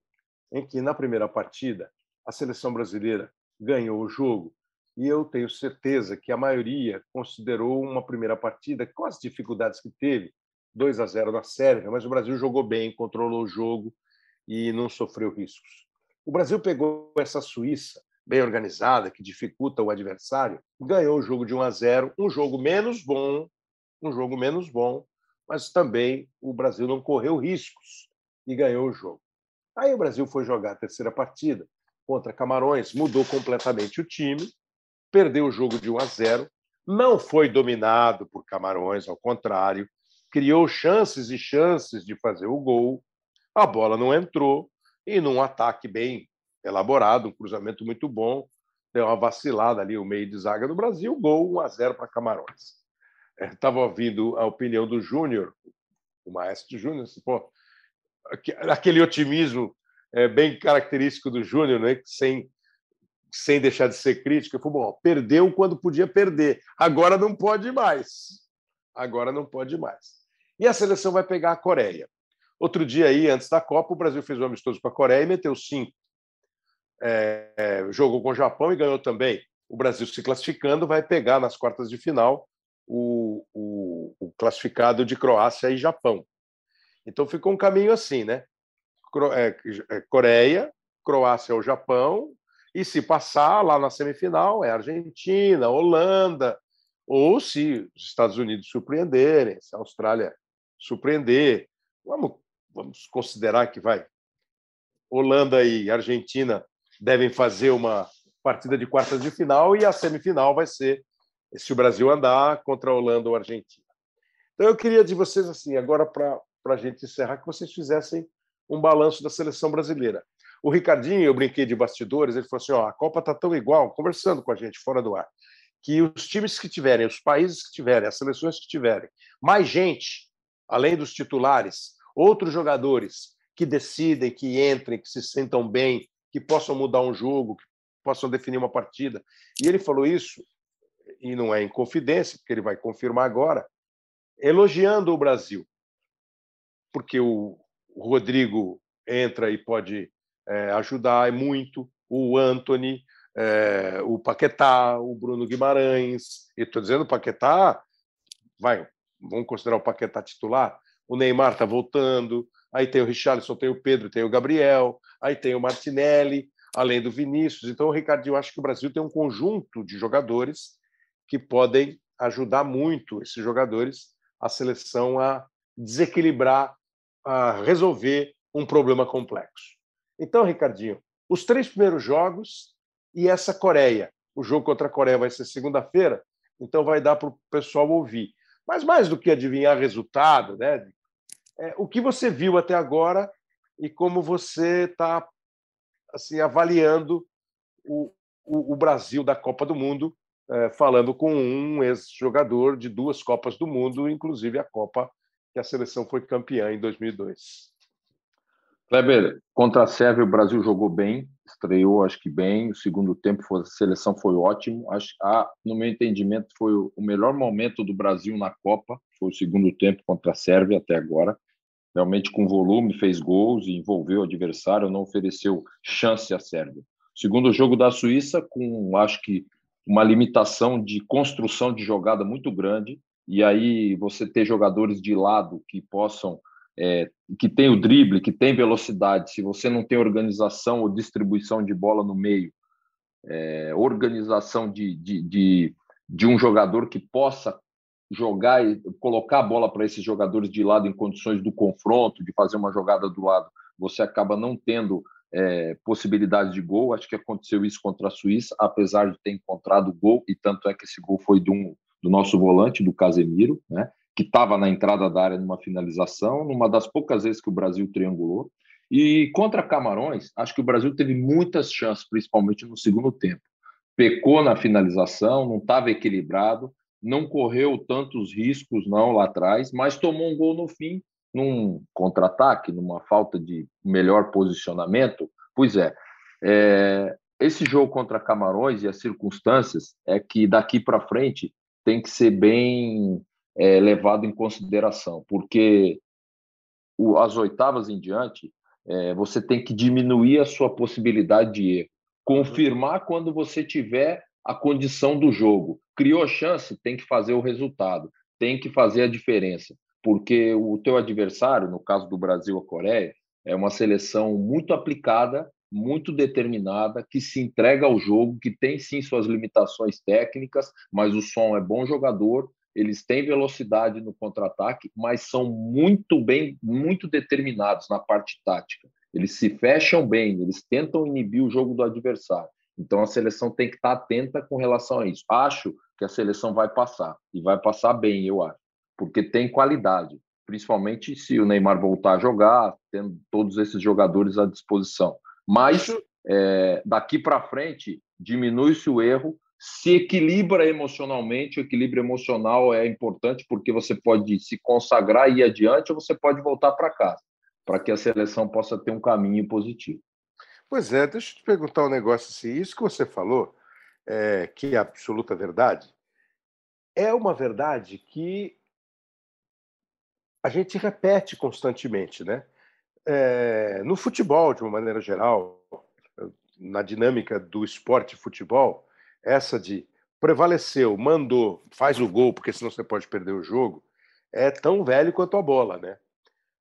em que, na primeira partida, a seleção brasileira ganhou o jogo e eu tenho certeza que a maioria considerou uma primeira partida com as dificuldades que teve, 2 a 0 na Sérvia, mas o Brasil jogou bem, controlou o jogo e não sofreu riscos. O Brasil pegou essa Suíça bem organizada, que dificulta o adversário, ganhou o jogo de 1 a 0, um jogo menos bom, um jogo menos bom, mas também o Brasil não correu riscos e ganhou o jogo. Aí o Brasil foi jogar a terceira partida contra Camarões, mudou completamente o time, perdeu o jogo de 1 a 0, não foi dominado por Camarões, ao contrário, criou chances e chances de fazer o gol, a bola não entrou e num ataque bem elaborado, um cruzamento muito bom, deu uma vacilada ali o meio de zaga do Brasil, gol 1 a 0 para Camarões. Estava é, ouvindo a opinião do Júnior, o Maestro Júnior, aquele otimismo é, bem característico do Júnior, né, sem, sem deixar de ser crítico, falou, bom, perdeu quando podia perder, agora não pode mais. Agora não pode mais. E a seleção vai pegar a Coreia. Outro dia aí, antes da Copa, o Brasil fez um amistoso com a Coreia e meteu cinco. É, é, jogou com o Japão e ganhou também. O Brasil se classificando vai pegar nas quartas de final o, o, o classificado de Croácia e Japão. Então ficou um caminho assim, né? É, é, Coreia, Croácia ou Japão, e se passar lá na semifinal é Argentina, Holanda, ou se os Estados Unidos surpreenderem, se a Austrália surpreender, vamos, vamos considerar que vai Holanda e Argentina devem fazer uma partida de quartas de final e a semifinal vai ser se o Brasil andar contra a Holanda ou a Argentina. Então eu queria de vocês assim agora para a gente encerrar que vocês fizessem um balanço da seleção brasileira. O Ricardinho, eu brinquei de bastidores, ele falou assim: ó, a Copa está tão igual, conversando com a gente fora do ar, que os times que tiverem, os países que tiverem, as seleções que tiverem, mais gente, além dos titulares, outros jogadores que decidem, que entrem, que se sentam bem, que possam mudar um jogo, que possam definir uma partida. E ele falou isso, e não é em confidência, porque ele vai confirmar agora, elogiando o Brasil. Porque o Rodrigo entra e pode é, ajudar muito, o Anthony, é, o Paquetá, o Bruno Guimarães. E estou dizendo Paquetá, vai, vamos considerar o Paquetá titular. O Neymar está voltando, aí tem o Richarlison, tem o Pedro, tem o Gabriel, aí tem o Martinelli, além do Vinícius. Então, Ricardo, eu acho que o Brasil tem um conjunto de jogadores que podem ajudar muito esses jogadores, a seleção a desequilibrar, a resolver um problema complexo. Então, Ricardinho, os três primeiros jogos e essa Coreia. O jogo contra a Coreia vai ser segunda-feira, então vai dar para o pessoal ouvir. Mas mais do que adivinhar resultado, né? É, o que você viu até agora e como você está assim avaliando o, o, o, Brasil da Copa do Mundo, é, falando com um ex-jogador de duas Copas do Mundo, inclusive a Copa que a seleção foi campeã em 2002. Kleber, contra a Sérvia o Brasil jogou bem, estreou acho que bem, o segundo tempo foi, a seleção foi ótimo, acho, no meu entendimento foi o melhor momento do Brasil na Copa, foi o segundo tempo contra a Sérvia até agora, realmente com volume, fez gols, envolveu o adversário, não ofereceu chance à Sérvia. Segundo jogo da Suíça, com acho que uma limitação de construção de jogada muito grande, e aí você ter jogadores de lado que possam é, que tem o drible, que tem velocidade, se você não tem organização ou distribuição de bola no meio, é, organização de, de, de, de, um jogador que possa jogar e colocar a bola para esses jogadores de lado em condições do confronto, de fazer uma jogada do lado, você acaba não tendo é, possibilidade de gol. Acho que aconteceu isso contra a Suíça, apesar de ter encontrado gol, e tanto é que esse gol foi um, do nosso volante, do Casemiro, né? que estava na entrada da área numa finalização, numa das poucas vezes que o Brasil triangulou. E contra Camarões, acho que o Brasil teve muitas chances, principalmente no segundo tempo. Pecou na finalização, não estava equilibrado, não correu tantos riscos não lá atrás, mas tomou um gol no fim, num contra-ataque, numa falta de melhor posicionamento. Pois é, é, esse jogo contra Camarões e as circunstâncias é que daqui para frente tem que ser bem é, levado em consideração, porque o, as oitavas em diante é, você tem que diminuir a sua possibilidade de erro, confirmar quando você tiver a condição do jogo. Criou chance, tem que fazer o resultado, tem que fazer a diferença, porque o teu adversário, no caso do Brasil a Coreia, é uma seleção muito aplicada muito determinada, que se entrega ao jogo, que tem sim suas limitações técnicas, mas o som é bom jogador, eles têm velocidade no contra-ataque, mas são muito bem, muito determinados na parte tática. Eles se fecham bem, eles tentam inibir o jogo do adversário. Então a seleção tem que estar atenta com relação a isso. Acho que a seleção vai passar e vai passar bem, eu acho, porque tem qualidade, principalmente se o Neymar voltar a jogar, tendo todos esses jogadores à disposição. Mas é, daqui para frente diminui-se o erro, se equilibra emocionalmente. O equilíbrio emocional é importante porque você pode se consagrar e ir adiante ou você pode voltar para casa, para que a seleção possa ter um caminho positivo. Pois é, deixa eu te perguntar um negócio assim. Isso que você falou, é, que é absoluta verdade, é uma verdade que a gente repete constantemente, né? É, no futebol, de uma maneira geral, na dinâmica do esporte futebol, essa de prevaleceu, mandou, faz o gol, porque senão você pode perder o jogo, é tão velho quanto a bola, né?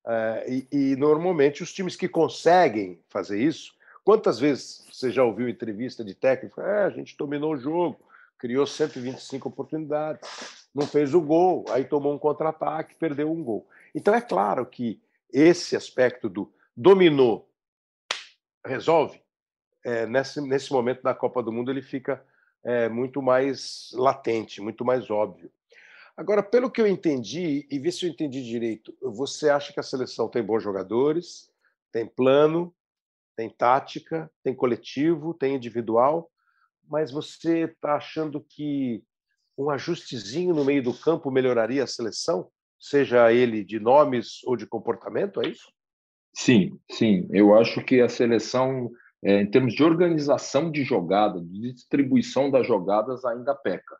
É, e, e, normalmente os times que conseguem fazer isso, quantas vezes você já ouviu entrevista de técnico? É, a gente dominou o jogo, criou 125 oportunidades, não fez o gol, aí tomou um contra-ataque, perdeu um gol. Então é claro que esse aspecto do dominou, resolve, é, nesse, nesse momento da Copa do Mundo ele fica é, muito mais latente, muito mais óbvio. Agora, pelo que eu entendi, e ver se eu entendi direito, você acha que a seleção tem bons jogadores, tem plano, tem tática, tem coletivo, tem individual, mas você está achando que um ajustezinho no meio do campo melhoraria a seleção? Seja ele de nomes ou de comportamento, é isso? Sim, sim. Eu acho que a seleção, é, em termos de organização de jogada, de distribuição das jogadas, ainda peca.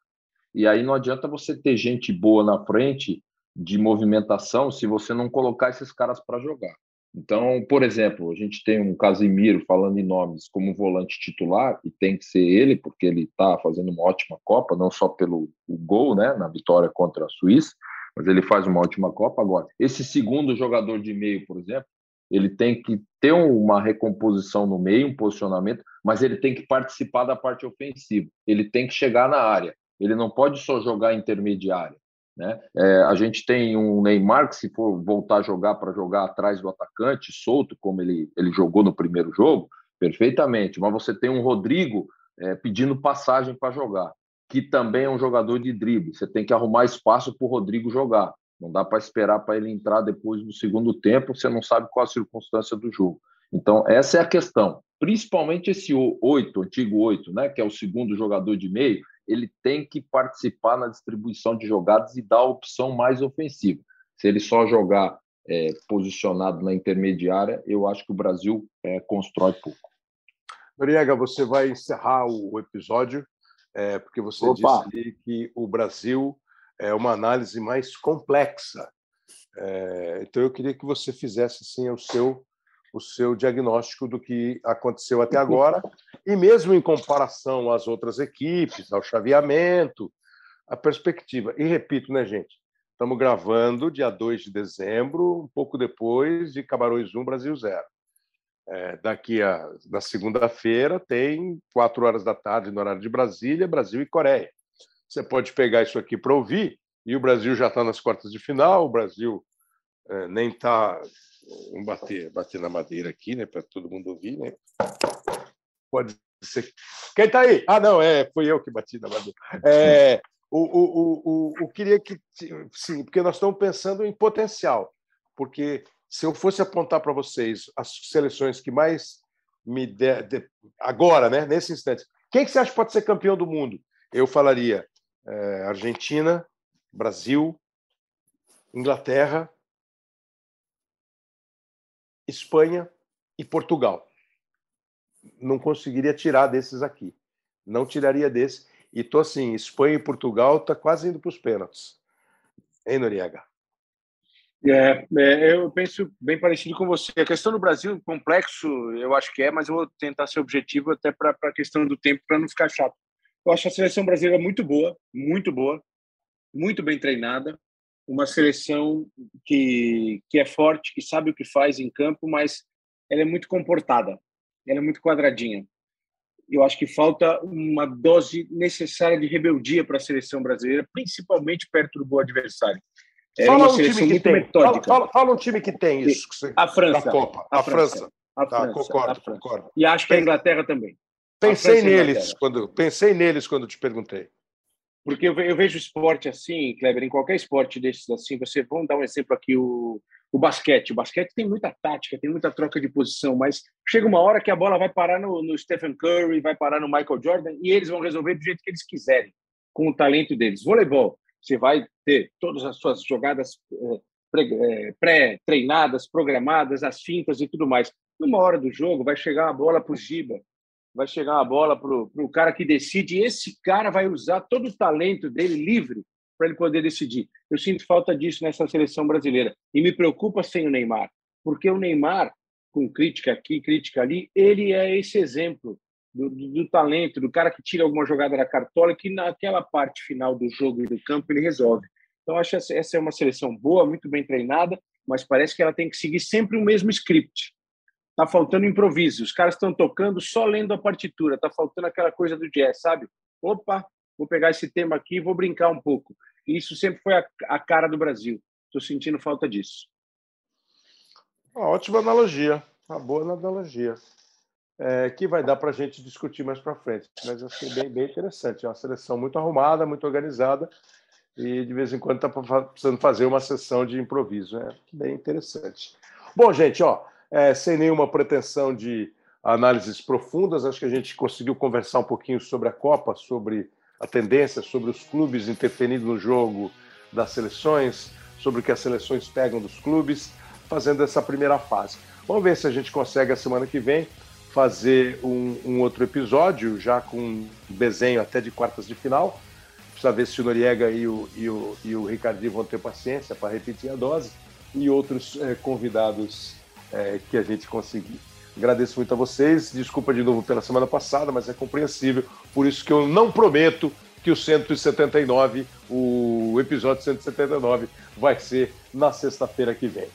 E aí não adianta você ter gente boa na frente de movimentação se você não colocar esses caras para jogar. Então, por exemplo, a gente tem um Casimiro falando em nomes como volante titular, e tem que ser ele, porque ele está fazendo uma ótima Copa, não só pelo gol né, na vitória contra a Suíça, mas ele faz uma ótima Copa agora. Esse segundo jogador de meio, por exemplo, ele tem que ter uma recomposição no meio, um posicionamento, mas ele tem que participar da parte ofensiva. Ele tem que chegar na área. Ele não pode só jogar intermediária. Né? É, a gente tem um Neymar que, se for voltar a jogar para jogar atrás do atacante, solto, como ele, ele jogou no primeiro jogo, perfeitamente. Mas você tem um Rodrigo é, pedindo passagem para jogar que também é um jogador de drible. Você tem que arrumar espaço para o Rodrigo jogar. Não dá para esperar para ele entrar depois do segundo tempo, você não sabe qual a circunstância do jogo. Então, essa é a questão. Principalmente esse oito, antigo oito, né, que é o segundo jogador de meio, ele tem que participar na distribuição de jogadas e dar a opção mais ofensiva. Se ele só jogar é, posicionado na intermediária, eu acho que o Brasil é, constrói pouco. Noriega, você vai encerrar o episódio é, porque você Opa. disse que o Brasil é uma análise mais complexa. É, então, eu queria que você fizesse assim, o, seu, o seu diagnóstico do que aconteceu até agora, e mesmo em comparação às outras equipes, ao chaveamento, a perspectiva. E repito, né, gente? Estamos gravando dia 2 de dezembro, um pouco depois de Camarões 1, Brasil 0. É, daqui a na segunda-feira tem quatro horas da tarde no horário de Brasília, Brasil e Coreia. Você pode pegar isso aqui para ouvir e o Brasil já está nas quartas de final. O Brasil é, nem está vamos bater bater na madeira aqui, né, para todo mundo ouvir, né? Pode ser. Quem está aí? Ah, não, é foi eu que bati na madeira. É, o, o, o, o, o queria que sim, porque nós estamos pensando em potencial, porque se eu fosse apontar para vocês as seleções que mais me der, de, agora, né, nesse instante, quem que você acha que pode ser campeão do mundo? Eu falaria é, Argentina, Brasil, Inglaterra, Espanha e Portugal. Não conseguiria tirar desses aqui. Não tiraria desse. E tô assim, Espanha e Portugal tá quase indo para os pênaltis. Hein, Noriega? É, é, eu penso bem parecido com você. A questão do Brasil, complexo, eu acho que é, mas eu vou tentar ser objetivo até para a questão do tempo, para não ficar chato. Eu acho a seleção brasileira muito boa, muito boa, muito bem treinada, uma seleção que, que é forte, que sabe o que faz em campo, mas ela é muito comportada, ela é muito quadradinha. Eu acho que falta uma dose necessária de rebeldia para a seleção brasileira, principalmente perto do bom adversário. É fala um time que tem. Fala, fala, fala, um time que tem isso. a França. Copa. A, a França. França. A tá, França. concordo, a França. concordo. E acho que a Inglaterra também. Pensei neles quando pensei neles quando te perguntei. Porque eu, eu vejo esporte assim, Kleber, em qualquer esporte desses assim, você vamos dar um exemplo aqui o o basquete. O basquete tem muita tática, tem muita troca de posição, mas chega uma hora que a bola vai parar no, no Stephen Curry, vai parar no Michael Jordan e eles vão resolver do jeito que eles quiserem, com o talento deles. Voleibol, você vai ter todas as suas jogadas é, pré-treinadas, programadas, as fintas e tudo mais. Numa hora do jogo, vai chegar a bola para o Giba, vai chegar a bola para o cara que decide, e esse cara vai usar todo o talento dele livre para ele poder decidir. Eu sinto falta disso nessa seleção brasileira. E me preocupa sem o Neymar, porque o Neymar, com crítica aqui, crítica ali, ele é esse exemplo do, do, do, talento, do cara que tira alguma jogada da cartola que naquela parte final do jogo e do campo ele resolve. Então, acho que essa é uma seleção boa, muito bem treinada, mas parece que ela tem que seguir sempre o mesmo script. Tá faltando improviso. Os caras estão tocando só lendo a partitura. Tá faltando aquela coisa do jazz, sabe? Opa, vou pegar esse tema aqui e vou brincar um pouco. E isso sempre foi a, a cara do Brasil. Estou sentindo falta disso. Uma ótima analogia, uma boa analogia. É, que vai dar para a gente discutir mais para frente. Mas eu achei bem, bem interessante. É uma seleção muito arrumada, muito organizada e de vez em quando está precisando fazer uma sessão de improviso. É bem interessante. Bom, gente, ó, é, sem nenhuma pretensão de análises profundas, acho que a gente conseguiu conversar um pouquinho sobre a Copa, sobre a tendência sobre os clubes interferindo no jogo das seleções, sobre o que as seleções pegam dos clubes, fazendo essa primeira fase. Vamos ver se a gente consegue a semana que vem fazer um, um outro episódio, já com um desenho até de quartas de final. Precisa ver se o Noriega e o, e o, e o Ricardinho vão ter paciência para repetir a dose e outros é, convidados é, que a gente conseguir. Agradeço muito a vocês. Desculpa de novo pela semana passada, mas é compreensível. Por isso que eu não prometo que o 179, o episódio 179, vai ser na sexta-feira que vem.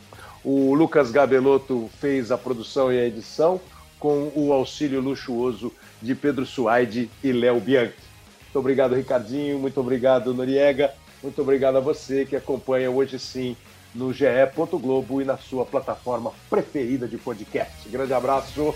O Lucas Gabelotto fez a produção e a edição com o auxílio luxuoso de Pedro Suaide e Léo Bianchi. Muito obrigado, Ricardinho. Muito obrigado, Noriega. Muito obrigado a você que acompanha hoje sim no ge.globo e na sua plataforma preferida de podcast. Grande abraço